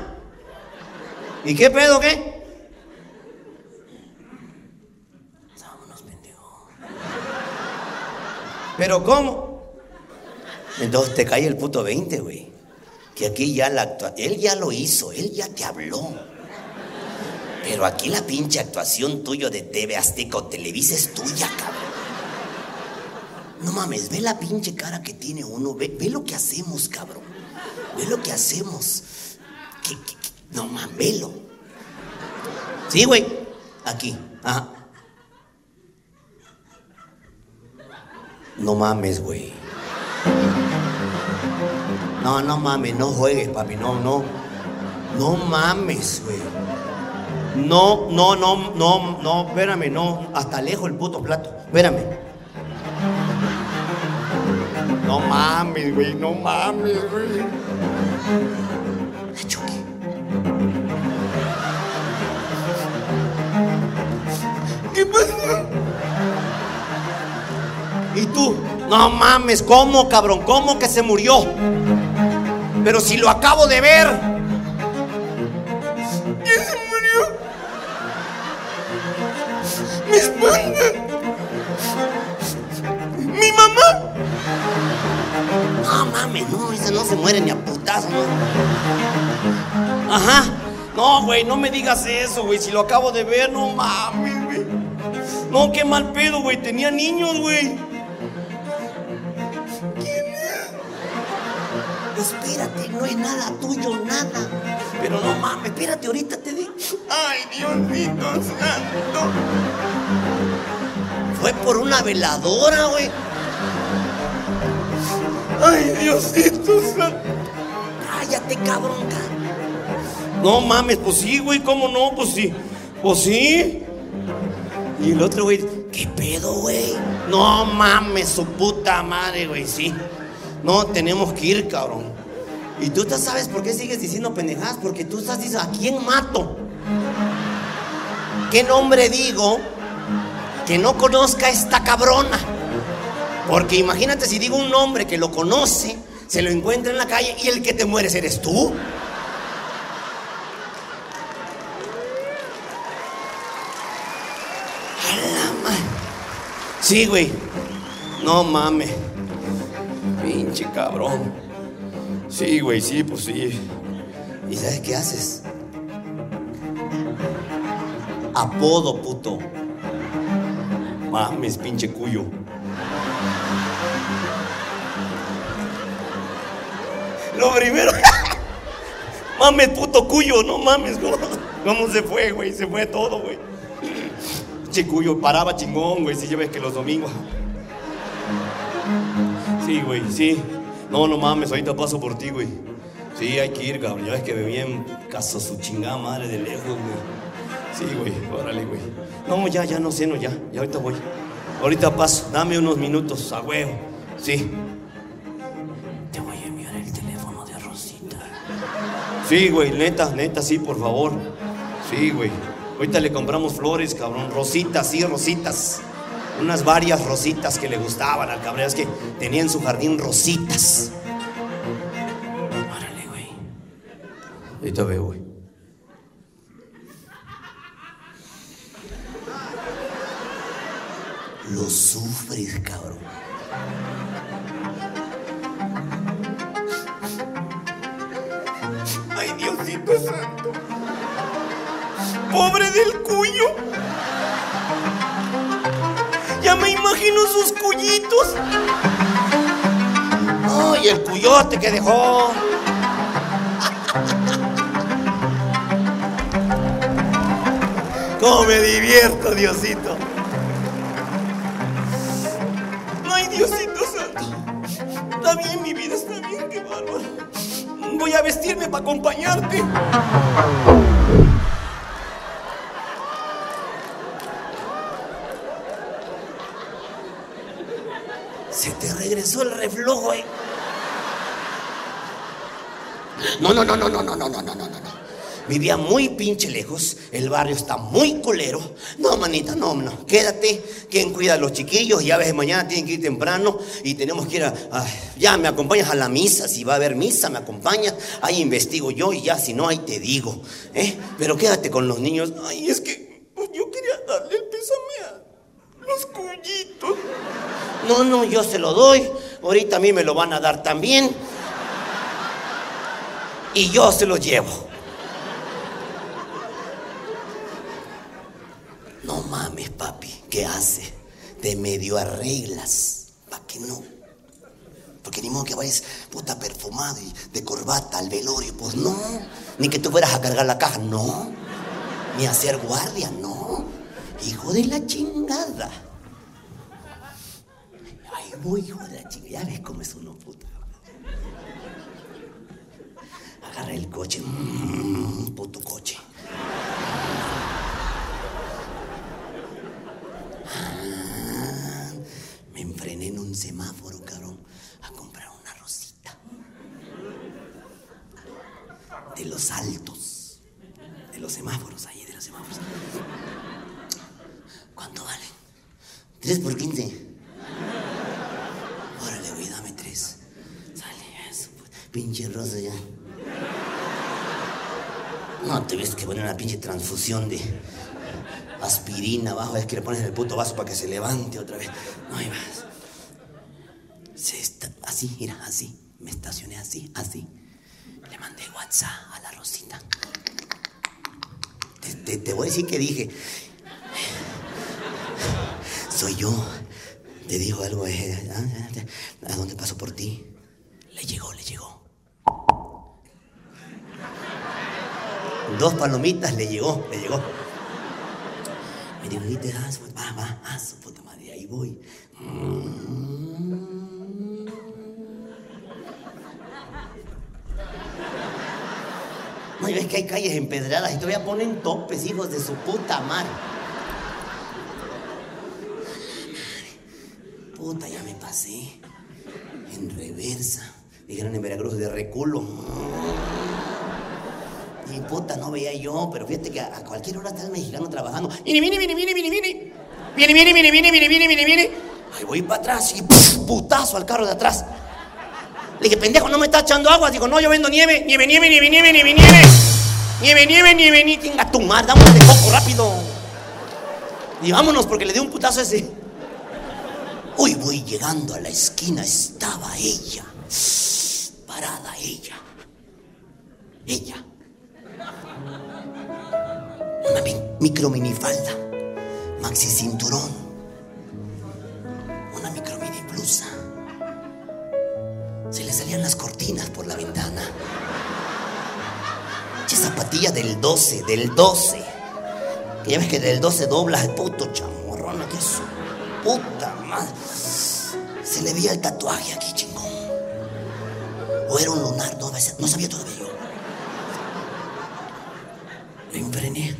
¿Y qué pedo, qué? ¿Pero cómo? Entonces te cae el puto 20, güey. Que aquí ya la actua- Él ya lo hizo, él ya te habló. Pero aquí la pinche actuación tuyo de TV Azteca o Televisa es tuya, cabrón. No mames, ve la pinche cara que tiene uno. Ve, ve lo que hacemos, cabrón. Ve lo que hacemos. No mames, velo. Sí, güey. Aquí. Ajá. No mames, güey. No, no mames, no juegues, papi. No, no. No mames, güey. No, no, no, no, no, espérame, no. Hasta lejos el puto plato. Espérame. No mames, güey, no mames, güey. ¿Qué pasa? ¿Y tú? No mames, ¿cómo, cabrón? ¿Cómo que se murió? Pero si lo acabo de ver. ¿Quién se murió? Mi espalda. Mi mamá. No mames, no, esa no se muere ni a putazo, ¿no? Ajá. No, güey, no me digas eso, güey. Si lo acabo de ver, no mames, güey. No, qué mal pedo, güey. Tenía niños, güey. Espérate, no es nada tuyo, nada. Pero no mames, espérate, ahorita te digo. Ay, Diosito santo. Fue por una veladora, güey. Ay, Diosito santo. Cállate, cabrón. cá- No mames, pues sí, güey, ¿cómo no? Pues sí. Pues sí. Y el otro, güey, ¿qué pedo, güey? No mames, su puta madre, güey, sí. No, tenemos que ir, cabrón. Y tú sabes por qué sigues diciendo pendejadas, porque tú estás diciendo, ¿a quién mato? ¿Qué nombre digo que no conozca a esta cabrona? Porque imagínate si digo un nombre que lo conoce, se lo encuentra en la calle y el que te mueres eres tú. Sí, güey. No mames. Pinche cabrón. Sí, güey, sí, pues sí. ¿Y sabes qué haces? Apodo, puto. Mames, pinche cuyo. Lo primero. <laughs> mames, puto cuyo, no mames, ¿cómo, cómo se fue, güey? Se fue todo, güey. Pinche cuyo, paraba chingón, güey, si ya ves que los domingos. Sí, güey, sí. No, no mames, ahorita paso por ti, güey. Sí, hay que ir, cabrón. Ya ves que bebí en casa su chingada madre de lejos, güey. Sí, güey, órale, güey. No, ya, ya no sé, no, ya. Ya ahorita voy. Ahorita paso. Dame unos minutos, a huevo. Sí. Te voy a enviar el teléfono de Rosita. Sí, güey, neta, neta, sí, por favor. Sí, güey. Ahorita le compramos flores, cabrón. Rositas, sí, rositas. Unas varias rositas que le gustaban al cabrón. Es que tenía en su jardín rositas. Órale, güey. Ahorita veo, güey. Lo sufres, cabrón. Ay, Diosito santo. Pobre del cuyo. Imagino sus cuyitos. Ay, el cuyote que dejó. ¿Cómo me divierto, Diosito? Ay, Diosito santo. Está bien, mi vida, está bien, qué bárbaro. Voy a vestirme para acompañarte. Se te regresó el reflojo, eh. No, no, no, no, no, no, no, no, no, no, no. Vivía muy pinche lejos, el barrio está muy culero. No, manita, no, no, quédate. ¿Quién cuida a los chiquillos? Ya ves, mañana tienen que ir temprano y tenemos que ir a, a- Ya, me acompañas a la misa, si va a haber misa, me acompañas. Ahí investigo yo y ya, si no, ahí te digo. ¿eh? Pero quédate con los niños. Ay, es que pues, yo quería darle el pésame No, no, yo se lo doy. Ahorita a mí me lo van a dar también. Y yo se lo llevo. No mames, papi. ¿Qué hace? Te medio arreglas. ¿Para qué? no. Porque ni modo que vayas puta perfumado y de corbata al velorio, pues no. Ni que tú fueras a cargar la caja, no. Ni a hacer guardia, no. Hijo de la chingada. Ay, voy, hijo de la chingada. Ya ves cómo es uno, puta. Agarra el coche, mmm, puto coche. Ah, me enfrené en un semáforo, cabrón, a comprar una rosita. De los altos. De los semáforos, ahí, de los semáforos. ¿Cuánto valen? Tres por quince. Órale, güey, dame tres. Sale eso, pinche rosa ya. No te ves que poner una pinche transfusión de aspirina abajo, es que le pones en el puto vaso para que se levante otra vez. No hay más. Así, mira, así. Me estacioné así, así. Le mandé WhatsApp a la Rosita. Te- te voy a decir que dije. Soy yo. Te dijo algo. eh, ah, ¿A dónde paso por ti? Le llegó, le llegó. Dos palomitas le llegó, le llegó. Me dijo, "Viste, ah, su- va, va, ah, su puta madre, ahí voy. No, y ves que hay calles empedradas y todavía ponen topes, hijos de su puta madre. Puta, ya me pasé. En reversa. Dijeron en Veracruz de reculo. Y puta, no veía yo, pero fíjate que a, a cualquier hora está el mexicano trabajando. Viene, viene, viene, viene, viene, viene. Viene, viene, viene, viene, viene, viene, viene, viene. Ahí voy para atrás y putazo al carro de atrás. Le dije, pendejo, no me está echando agua. Digo, no, yo vendo nieve, nieve, nieve, nieve, nieve, nieve, nieve. Nieve, nieve, nieve, nieve. Tinga tu madre, dame de coco rápido. Y vámonos porque le di un putazo ese. Uy, voy llegando a la esquina, estaba ella. <sniffs> Parada ella. Ella. Una mi- micro minifalda. Maxi cinturón. Una micro mini blusa. Se le salían las cortinas por la ventana. Che zapatilla del 12, del 12. Que ya ves que del 12 doblas el puto chamorrona, que es su puta madre. Se le veía el tatuaje aquí, chingón. O era un lunar, no, sabía todavía yo. Me enfrené.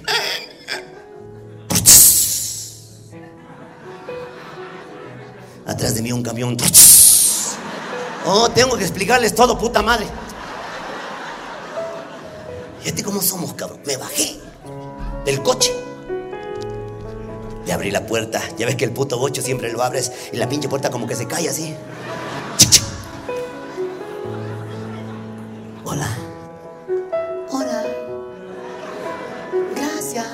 Atrás de mí un camión. Oh, tengo que explicarles todo, puta madre. Fíjate cómo somos, cabrón. Me bajé del coche. Le abrí la puerta. Ya ves que el puto bocho siempre lo abres y la pinche puerta como que se cae así. Hola. Hola. Gracias.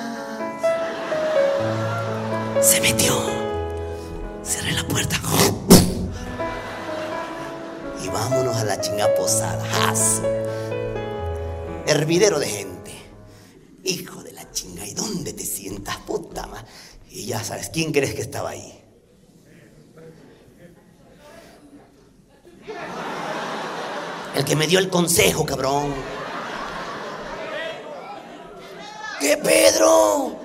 Se metió. Cerré la puerta. Y vámonos a la chinga posada. ¡Jas! Hervidero de gente. Hijo de la chinga, ¿y dónde te sientas, puta ma? Y ya sabes, ¿quién crees que estaba ahí? El que me dio el consejo, cabrón. ¿Qué, Pedro?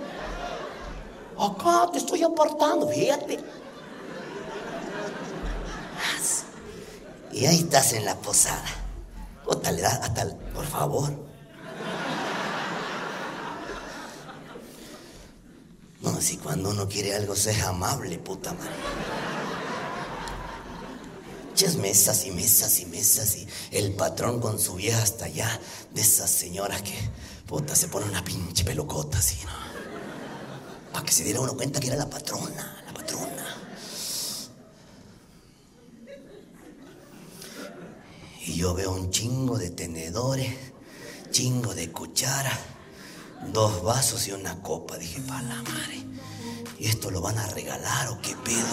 Acá te estoy apartando, fíjate. Y ahí estás en la posada. Hasta el- por favor. No, si cuando uno quiere algo, sea amable, puta madre. Mesas y mesas y mesas y el patrón con su vieja hasta allá, de esas señoras que, puta, se pone una pinche pelocota así, ¿no? Para que se diera uno cuenta que era la patrona, la patrona. Y yo veo un chingo de tenedores, chingo de cucharas, dos vasos y una copa. Dije, pa' la madre. ¿Y esto lo van a regalar o qué pedo?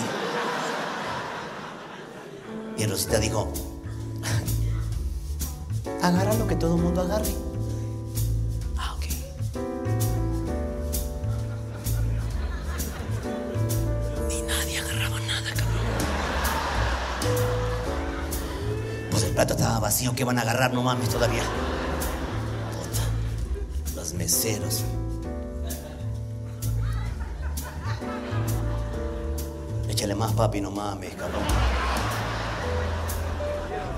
Y Rosita dijo, agarra lo que todo el mundo agarre. Ah, ok. Ni nadie agarraba nada, cabrón. el plato estaba vacío, ¿qué van a agarrar? No mames todavía. Meseros. Échale más, papi, no mames, cabrón.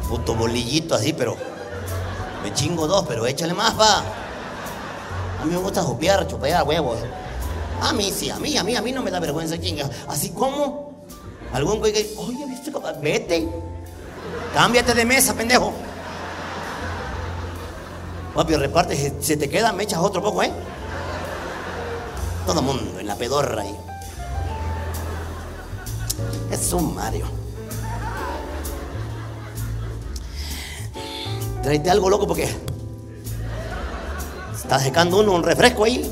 Puto bolillito así, pero. Me chingo dos, pero échale más, pa. A mí me gusta jupear, chupear huevos. A mí sí, a mí, a mí, a mí no me da vergüenza, chinga. Así como. Algún güey que. Oye, ¿viste? Vete. Cámbiate de mesa, pendejo. Papi, reparte, se- se te queda, me echas otro poco, ¿eh? Todo mundo en la pedorra ahí. Es un Mario. Tráete algo loco porque. Está secando uno un refresco ahí.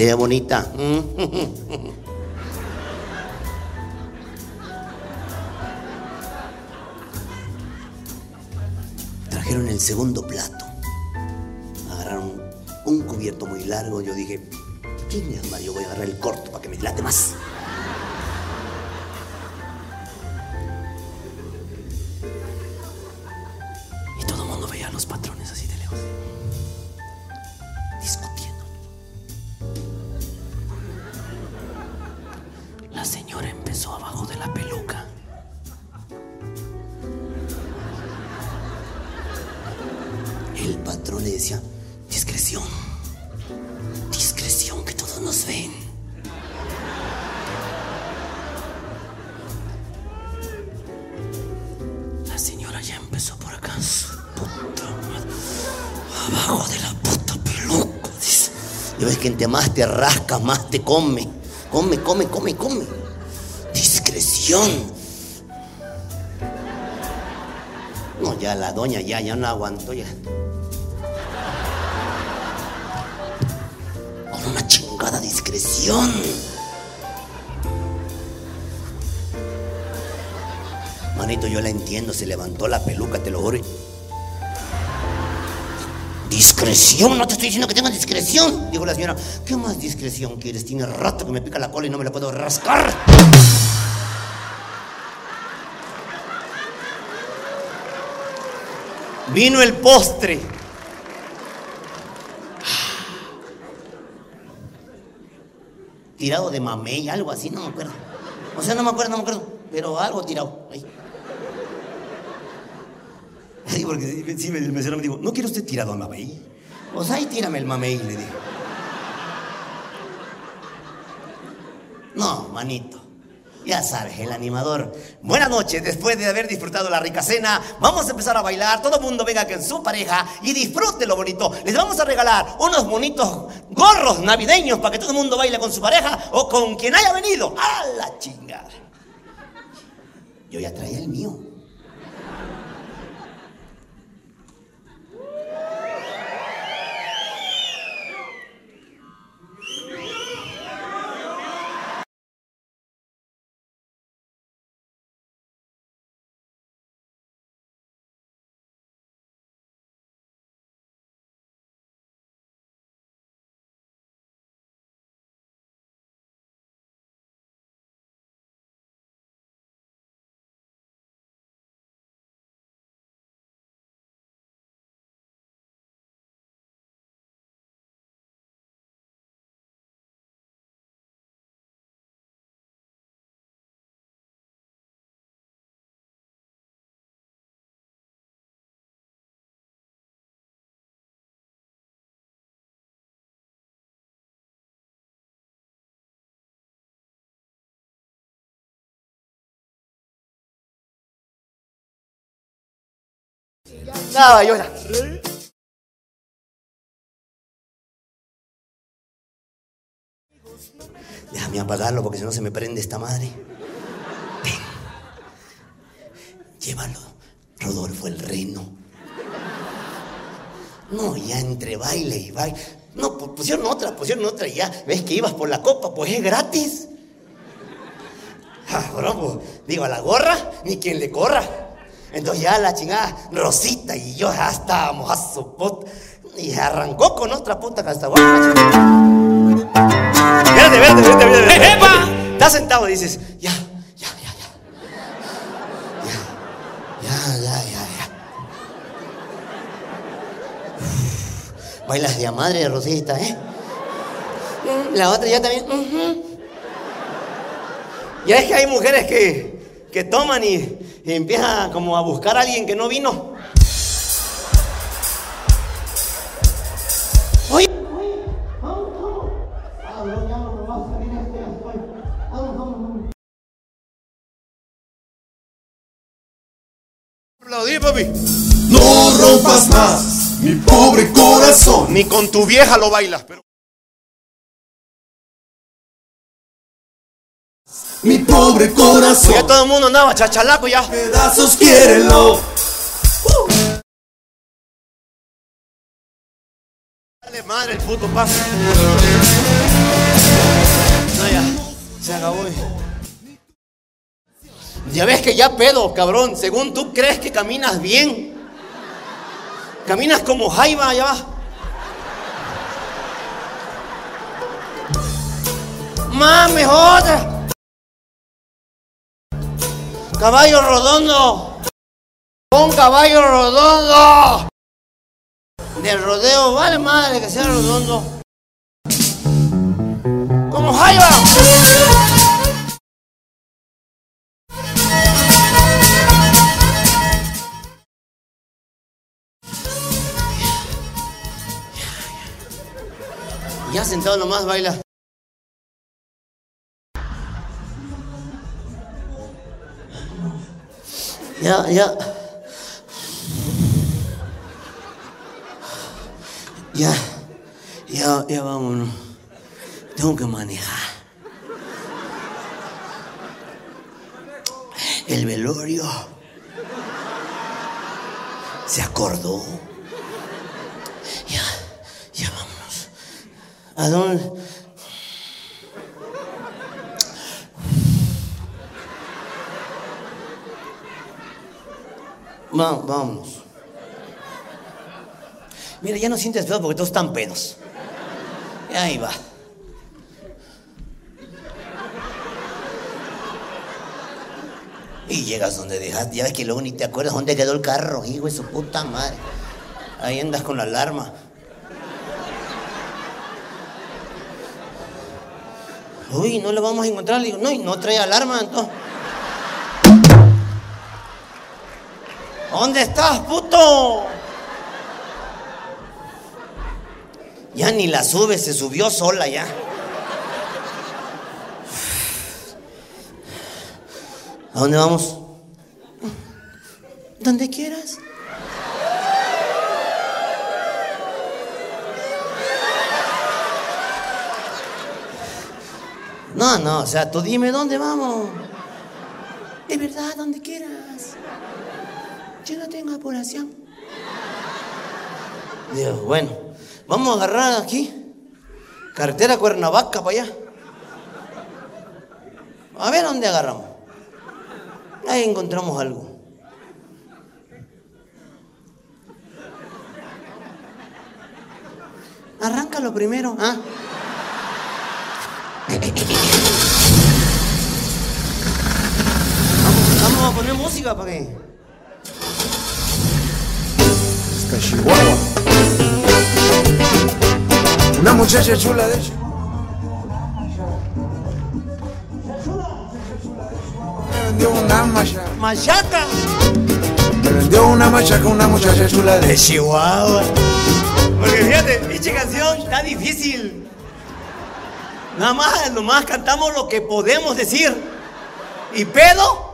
Ve bonita. Trajeron el segundo plato. Agarraron un cubierto muy largo. Yo dije, Abajo de la puta peluca. dice. Ves que entre más te rasca, más te come. Come, come, come, come. Discreción. No, ya la doña ya, ya no aguantó ya. Con una chingada discreción. Manito, yo la entiendo, se levantó la peluca, te lo juro. Discreción, no te estoy diciendo que tengas discreción. Dijo la señora, ¿qué más discreción quieres? Tiene rato que me pica la cola y no me la puedo rascar. Vino el postre. Tirado de mamey, algo así, no me acuerdo. O sea, no me acuerdo, no me acuerdo. Pero algo tirado. Sí, porque el mesero me dijo, ¿no quiere usted tirado a mamey? Sea, ahí tírame el mamey, le dije. No, manito. Ya sabes, el animador. Buenas noches, después de haber disfrutado la rica cena, vamos a empezar a bailar. Todo el mundo venga con su pareja y disfrute lo bonito. Les vamos a regalar unos bonitos gorros navideños para que todo el mundo baile con su pareja o con quien haya venido. ¡A la chingada! Yo ya traía el mío. Nada, yo. Déjame apagarlo porque si no se me prende esta madre. Ven. Llévalo, Rodolfo el Reno. No, ya entre baile y baile. No, pu- pusieron otra, pusieron otra y ya. ¿Ves que ibas por la copa? Pues es gratis. Ah, bro, pues, digo, a la gorra, ni quien le corra. Entonces ya la chingada, Rosita y yo ya estábamos a su pot. Y arrancó con otra puta castaguana. Vete, vete, vete, vete. vete. Estás sentado y dices, ya, ya, ya, ya. Ya, ya, ya, ya, ya. Bailas de a madre, Rosita, ¿eh? La otra ya también. ujú. Ya es que hay mujeres que, que toman y, y empiezan como a buscar a alguien que no vino. Oye. Aplaudí, papi. No rompas más mi pobre corazón. Ni con tu vieja lo bailas, pero. Mi pobre corazón. Ya todo el mundo andaba chachalaco ya. Pedazos quiérelo. Dale madre el puto paso. No, ya. Se acabó. Ya ves que ya pedo, cabrón. Según tú crees que caminas bien. Caminas como jaiba, ya va. Mames, otra. Caballo redondo. Un caballo redondo. De rodeo, vale madre que sea redondo. Como jaiba. Ya sentado nomás baila. Ya, ya. Ya, ya, ya vámonos. Tengo que manejar. El velorio se acordó. Ya, ya vámonos. ¿A dónde? Va- vámonos. Mira, ya no sientes pedo porque todos están pedos. Ahí va. Y llegas donde dejaste, ya ves que luego ni te acuerdas dónde quedó el carro, hijo de su puta madre. Ahí andas con la alarma. Uy, no le vamos a encontrar. Le digo, no, y no trae alarma, entonces. ¿Dónde estás, puto? Ya ni la sube, se subió sola ya. ¿A dónde vamos? Donde quieras. No, no, o sea, tú dime dónde vamos. De verdad, donde quieras. No tengo apuración. Digo, bueno, vamos a agarrar aquí. Carretera Cuernavaca para allá. A ver dónde agarramos. Ahí encontramos algo. Arráncalo primero, ¿ah? Vamos, vamos a poner música para que. Chihuahua. Una muchacha chula de hecho. Me vendió una machaca. ¡Machaca! Me vendió una machaca una muchacha chula de De Chihuahua. Porque fíjate, pinche canción está difícil. Nada más, nomás cantamos lo que podemos decir. ¿Y pedo?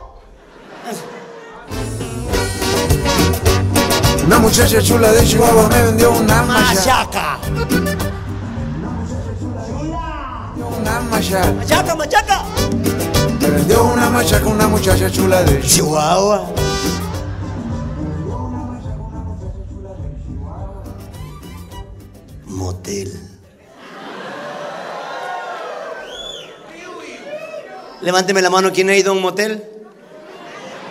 Una muchacha chula de Chihuahua me vendió una machaca. Machaca. Una machaca. Machaca, machaca. Me vendió una machaca una muchacha chula de Chihuahua. Motel. Levánteme la mano, ¿quién ha ido a un motel?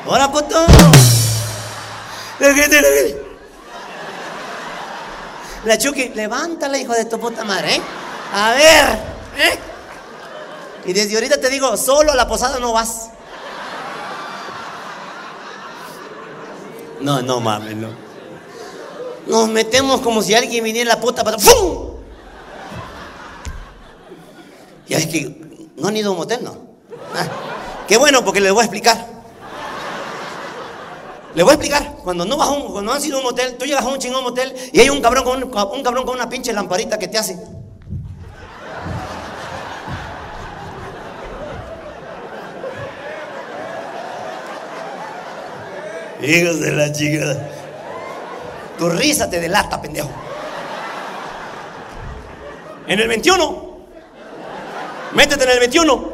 ¡Hola, puto! La gente, la gente. La Chucky, levántala, hijo de tu puta madre, ¿eh? A ver, ¿eh? Y desde ahorita te digo, solo a la posada no vas. No, no mames, no. Nos metemos como si alguien viniera la puta para. ¡Fum! Ya es que no han ido a un motel, ¿no? Ah, qué bueno, porque les voy a explicar. Les voy a explicar. Cuando no vas a un, cuando has ido a un motel, tú llegas a un chingón motel y hay un cabrón con un, un cabrón con una pinche lamparita que te hace. Hijos de la chica. Tu risa te delata, pendejo. En el 21. Métete en el 21.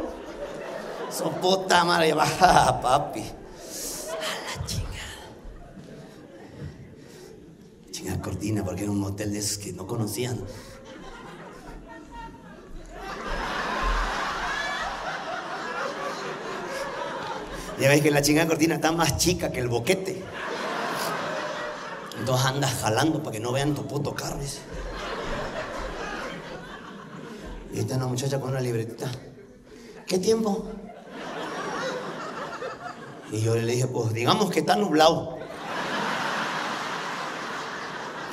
Su puta madre, <laughs> baja, papi. A la chingada. Chingada cortina, porque era un motel de esos que no conocían. Ya ves que la chingada cortina está más chica que el boquete. Entonces andas jalando para que no vean tu puto carro. Y está una muchacha con una libretita. ¿Qué tiempo? Y yo le dije, pues digamos que está nublado.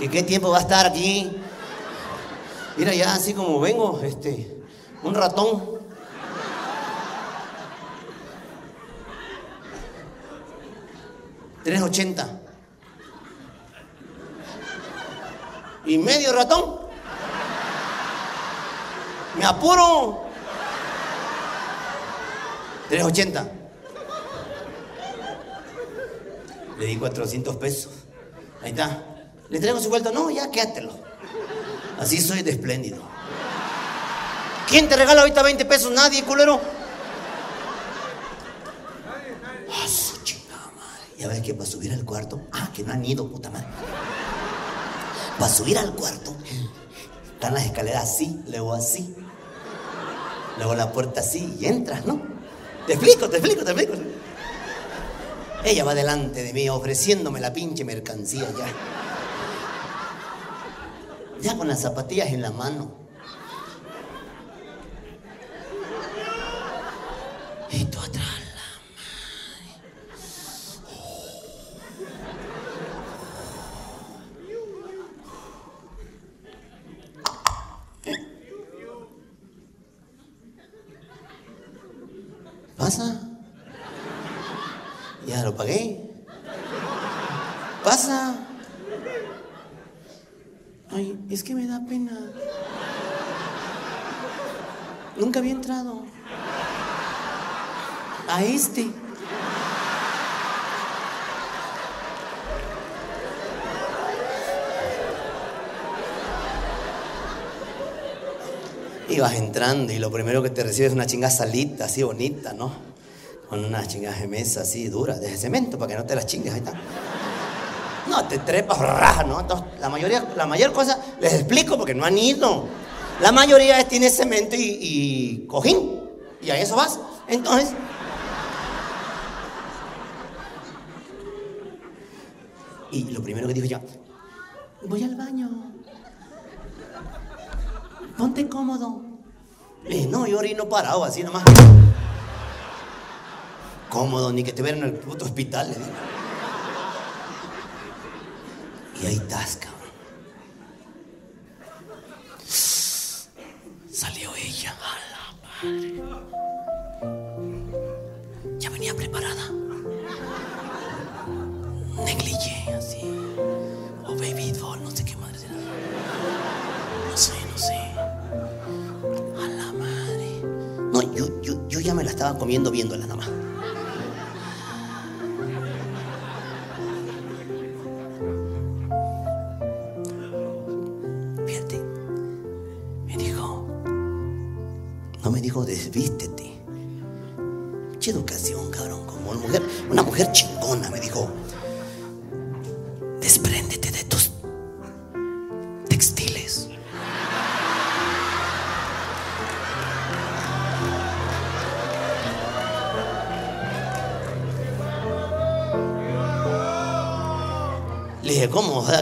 ¿Que qué tiempo va a estar aquí? Mira, ya así como vengo, este, un ratón. Tres ochenta. Y medio ratón. Me apuro. 380. Le di 400 pesos. Ahí está. ¿Le traigo su vuelta? No, ya quédatelo. Así soy de espléndido. ¿Quién te regala ahorita 20 pesos? Nadie, culero. Ah, su chingada madre. Ya ves que para subir al cuarto. Ah, que no han ido, puta madre. Para subir al cuarto. Están las escaleras así, luego así. Luego la puerta así y entras, ¿no? Te explico, te explico, te explico. Ella va delante de mí ofreciéndome la pinche mercancía ya. Ya con las zapatillas en la mano. Y tú atrás, la ¿Pasa? Ya lo pagué. ¿Pasa? Ay, es que me da pena. Nunca había entrado. A este. Y vas entrando y lo primero que te recibes es una chingada salita así bonita, ¿no? Con una chingada de mesa así dura, de cemento, para que no te las chingues, ahí está. No, te trepas, rajas, ¿no? Entonces, la mayoría, la mayor cosa, les explico porque no han ido. La mayoría tiene cemento y, y cojín. Y a eso vas. Entonces. Y lo primero que dijo yo, voy al baño. Ponte cómodo. Dije, no, yo orino parado, así nomás. Cómodo, ni que te en el puto hospital, le digo. Y ahí estás, cabrón. Salió ella. A la madre. Me la estaba comiendo viéndola nada más.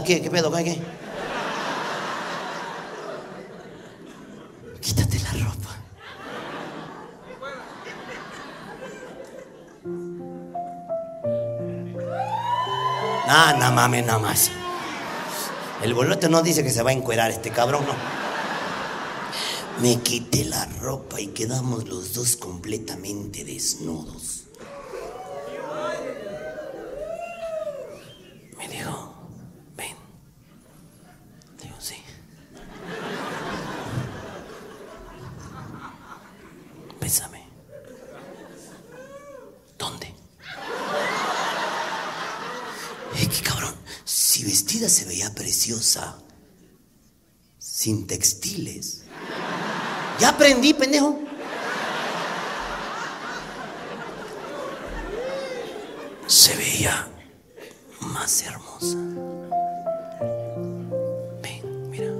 ¿Qué, pedo? ¿Qué? Quítate la ropa. No, no mames, nada más. El bolote no dice que se va a encuerar este cabrón, no. Me quité la ropa y quedamos los dos completamente desnudos. Me dijo, ven. Digo, sí. Bésame. ¿Dónde? Es que cabrón, si vestida se veía preciosa, sin textiles. Ya aprendí, pendejo. Se veía más hermosa. Ven, mira.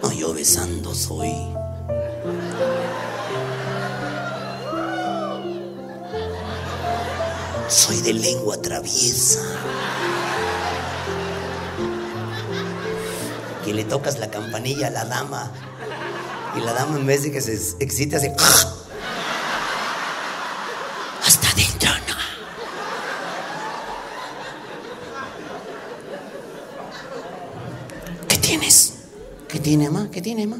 No, yo besando soy. Soy de lengua traviesa. Tocas la campanilla a la dama. Y la dama en vez de que se excite hace... Hasta adentro, ¿no? ¿Qué tienes? ¿Qué tiene, ma? ¿Qué tiene, ma?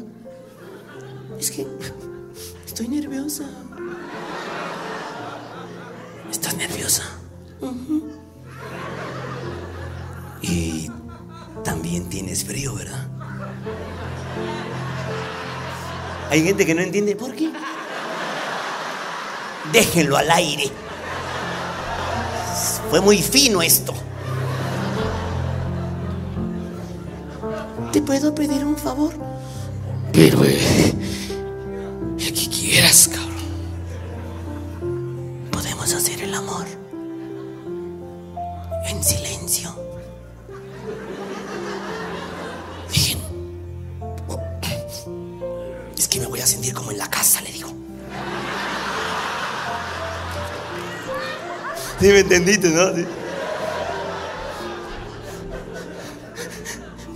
Hay gente que no entiende por qué. Déjenlo al aire. Fue muy fino esto. ¿Te puedo pedir un favor? Pero, eh,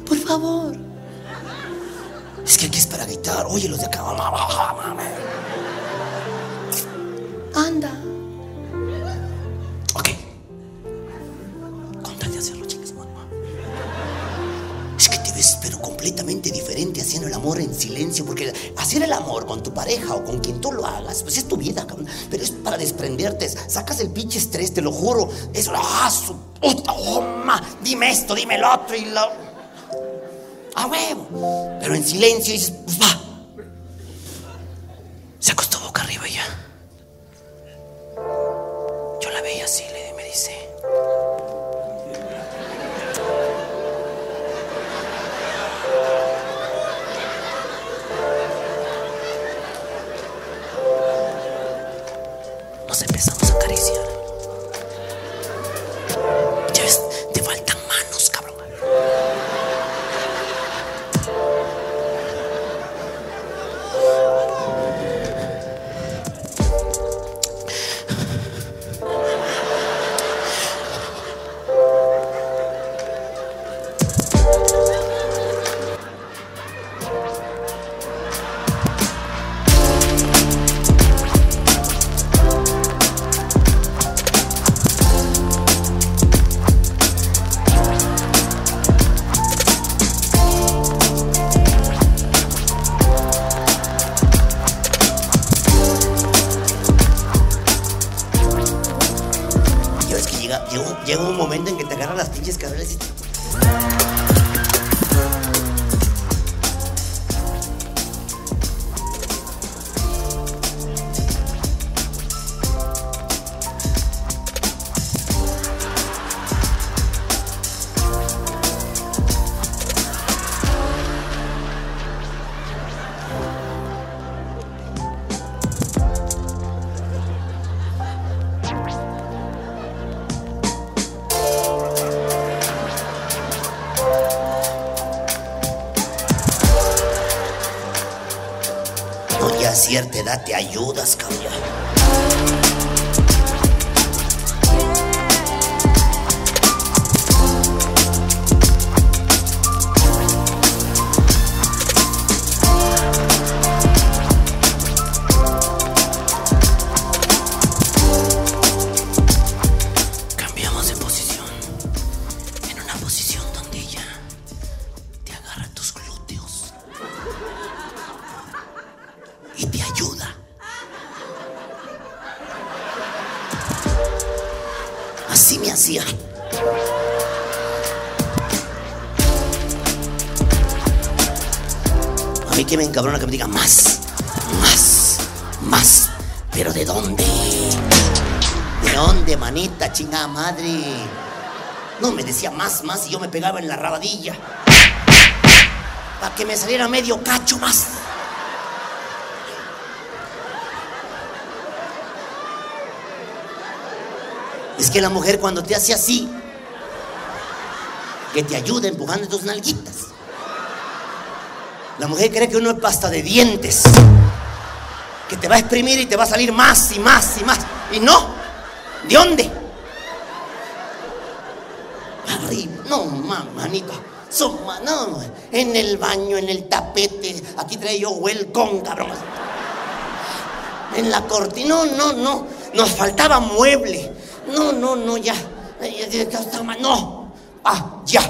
Por favor. Es que aquí es para gritar. Oye, los de acá. Anda. Ok. Con tal de hacerlo, chicas, mamá. Es que te ves, pero completamente diferente haciendo el amor en silencio. Porque hacer el amor con tu pareja o con quien tú lo hagas, pues es tu vida, cabrón. Pero es para desprenderte. Sacas el pinche estrés, te lo juro. Es. ¡Ah, su puta! Oh, ma, dime esto, dime el otro y lo. A huevo. Pero en silencio dices, pues va. Así me hacía. A mí que me encabrona que me diga más, más, más. ¿Pero de dónde? ¿De dónde, manita, chingada madre? No me decía más, más y yo me pegaba en la rabadilla. Para que me saliera medio cacho más. Es que la mujer cuando te hace así, que te ayuda empujando tus nalguitas. La mujer cree que uno es pasta de dientes, que te va a exprimir y te va a salir más y más y más. Y no, ¿de dónde? Arriba, no, manito. Son, no, en el baño, en el tapete. Aquí trae yo welcome, cabrón. En la cortina, no, no, no. Nos faltaba mueble. No, no, no, ya. No. Ah, ya.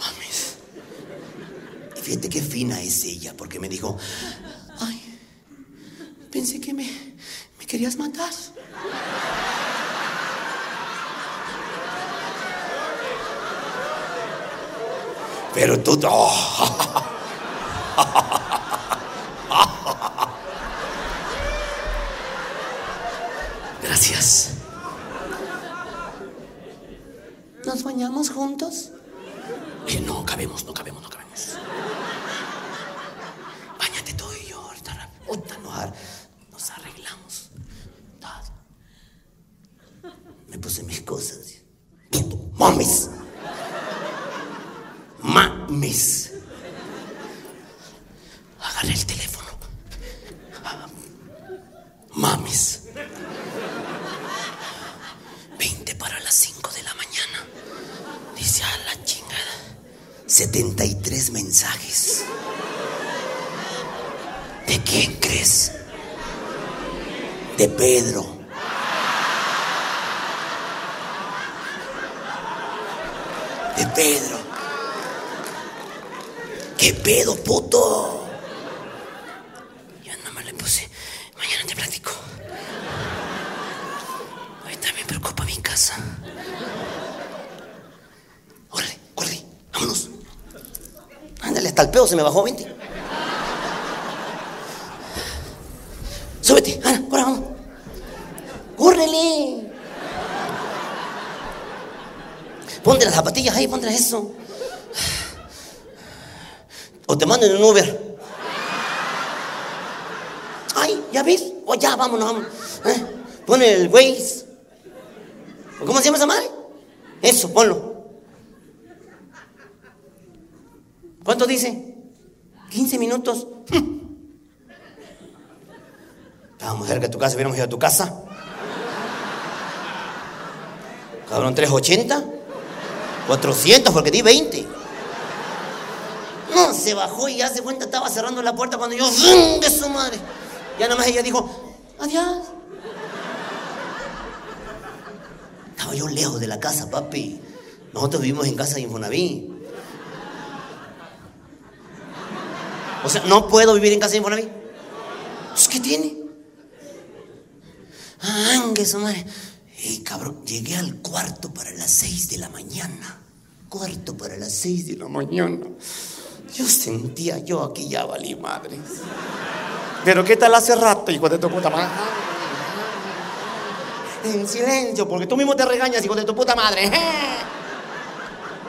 Mames. Y fíjate qué fina es ella, porque me dijo, ay, pensé que me, me querías matar. Pero tú... oh. Gracias. ¿Nos bañamos juntos? Que no cabemos, no cabemos, no cabemos. Báñate tú y yo ahorita. Ahorita nos, ar- nos arreglamos. Todo. Me puse mis cosas. Puto, mames. Mames. Agarré el teléfono. Ah, Mames. 20 para las 5 de la mañana. Dice a la chingada. 73 mensajes. ¿De quién crees? De Pedro. De Pedro. ¿Qué pedo, puto? Yo nada más le puse. Mañana te platico. Ahorita me preocupa mi casa. Órale, corre, vámonos. Ándale, hasta el pedo se me bajó 20. Súbete, Ana, ahora vamos. ¡Córrele! Ponte las zapatillas ahí, ponte eso. O te mando en Uber. Ay, ¿ya ves? O ya, vámonos, vámonos. ¿Eh? Pon el Waze. ¿O ¿Cómo se llama esa madre? Eso, ponlo. ¿Cuánto dice? 15 minutos. <laughs> Estábamos cerca de tu casa, hubiéramos ido a tu casa. Cabrón, 380. 400 porque di 20. Se bajó y ya se cuenta, estaba cerrando la puerta cuando yo, de su madre. Ya nada más ella dijo, adiós. Estaba yo lejos de la casa, papi. Nosotros vivimos en casa de Infonavit. O sea, no puedo vivir en casa de Infonavit. Pues, ¿Qué tiene? Ah, su madre. Y cabrón, llegué al cuarto para las seis de la mañana. Cuarto para las seis de la mañana. Yo sentía yo aquí ya valí madre. Pero ¿qué tal hace rato, hijo de tu puta madre? En silencio, porque tú mismo te regañas, hijo de tu puta madre.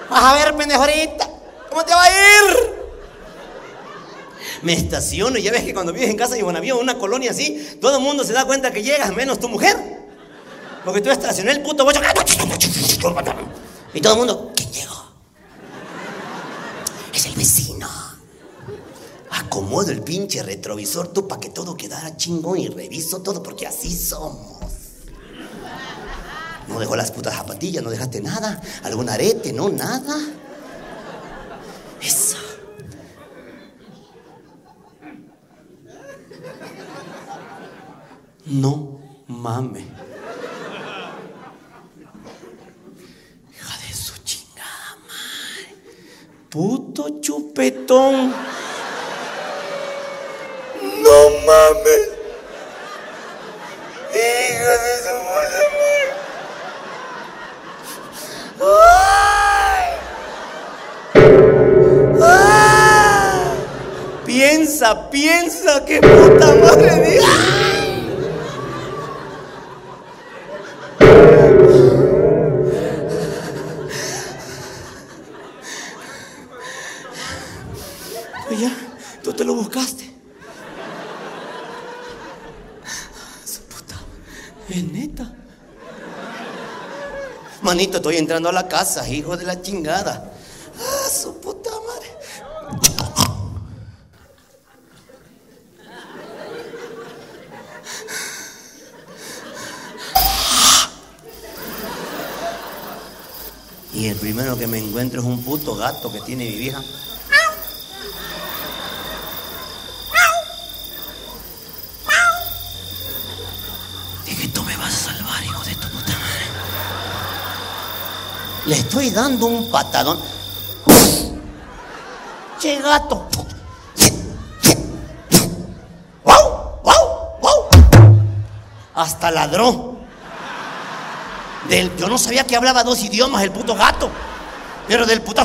Vas a ver, pendejo, ahorita. ¿Cómo te va a ir? Me estaciono y ya ves que cuando vives en casa de Bonavío, una colonia así, todo el mundo se da cuenta que llegas, menos tu mujer. Porque tú estacioné el puto bocho. Y todo el mundo, ¿quién llegó? Es el vecino. Acomodo el pinche retrovisor tú para que todo quedara chingón y reviso todo porque así somos. No dejó las putas zapatillas, no dejaste nada. Algún arete, no, nada. Eso. No mame. Hija de su chingada madre. Puto chupetón. No mames. Hijo de su. ¡Ay! Piensa, piensa, qué puta madre. Estoy entrando a la casa, hijo de la chingada. Ah, su puta madre. Y el primero que me encuentro es un puto gato que tiene mi vieja. Le estoy dando un patadón. Che gato. ¡Wow! ¡Wow! ¡Wow! Hasta ladró. Del, yo no sabía que hablaba dos idiomas el puto gato. Pero del puto.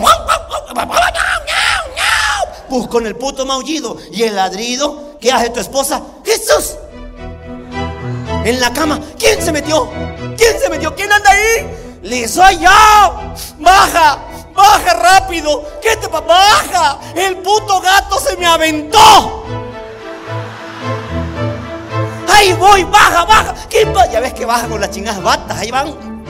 Pues con el puto maullido y el ladrido, ¿qué hace tu esposa? ¡Jesús! En la cama, ¿quién se metió? ¿Quién se metió? ¿Quién anda ahí? Le soy yo. Baja, baja rápido. ¿Qué te pasa? Baja. El puto gato se me aventó. Ahí voy, baja, baja. ¿Qué pasa? Ya ves que baja con las chingadas batas. Ahí van.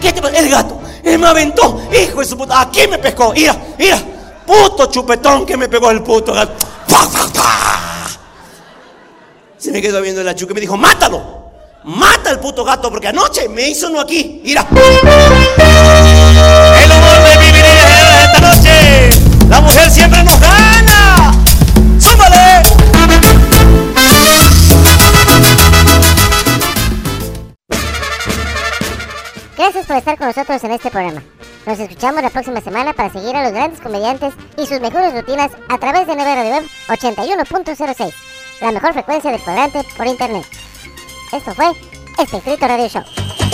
¿Qué te pasa? El gato. Él me aventó. Hijo de su puta. Aquí me pescó. Mira, mira. Puto chupetón que me pegó el puto gato. Se me quedó viendo la chuca y me dijo, mátalo. Mata al puto gato porque anoche me hizo uno aquí. Mira. El humor de mi vida esta noche. La mujer siempre nos gana. ¡Súmale! Gracias por estar con nosotros en este programa. Nos escuchamos la próxima semana para seguir a los grandes comediantes y sus mejores rutinas a través de NB Radio Web 81.06, la mejor frecuencia del cuadrante por internet. Esto fue Espectrito Radio Show.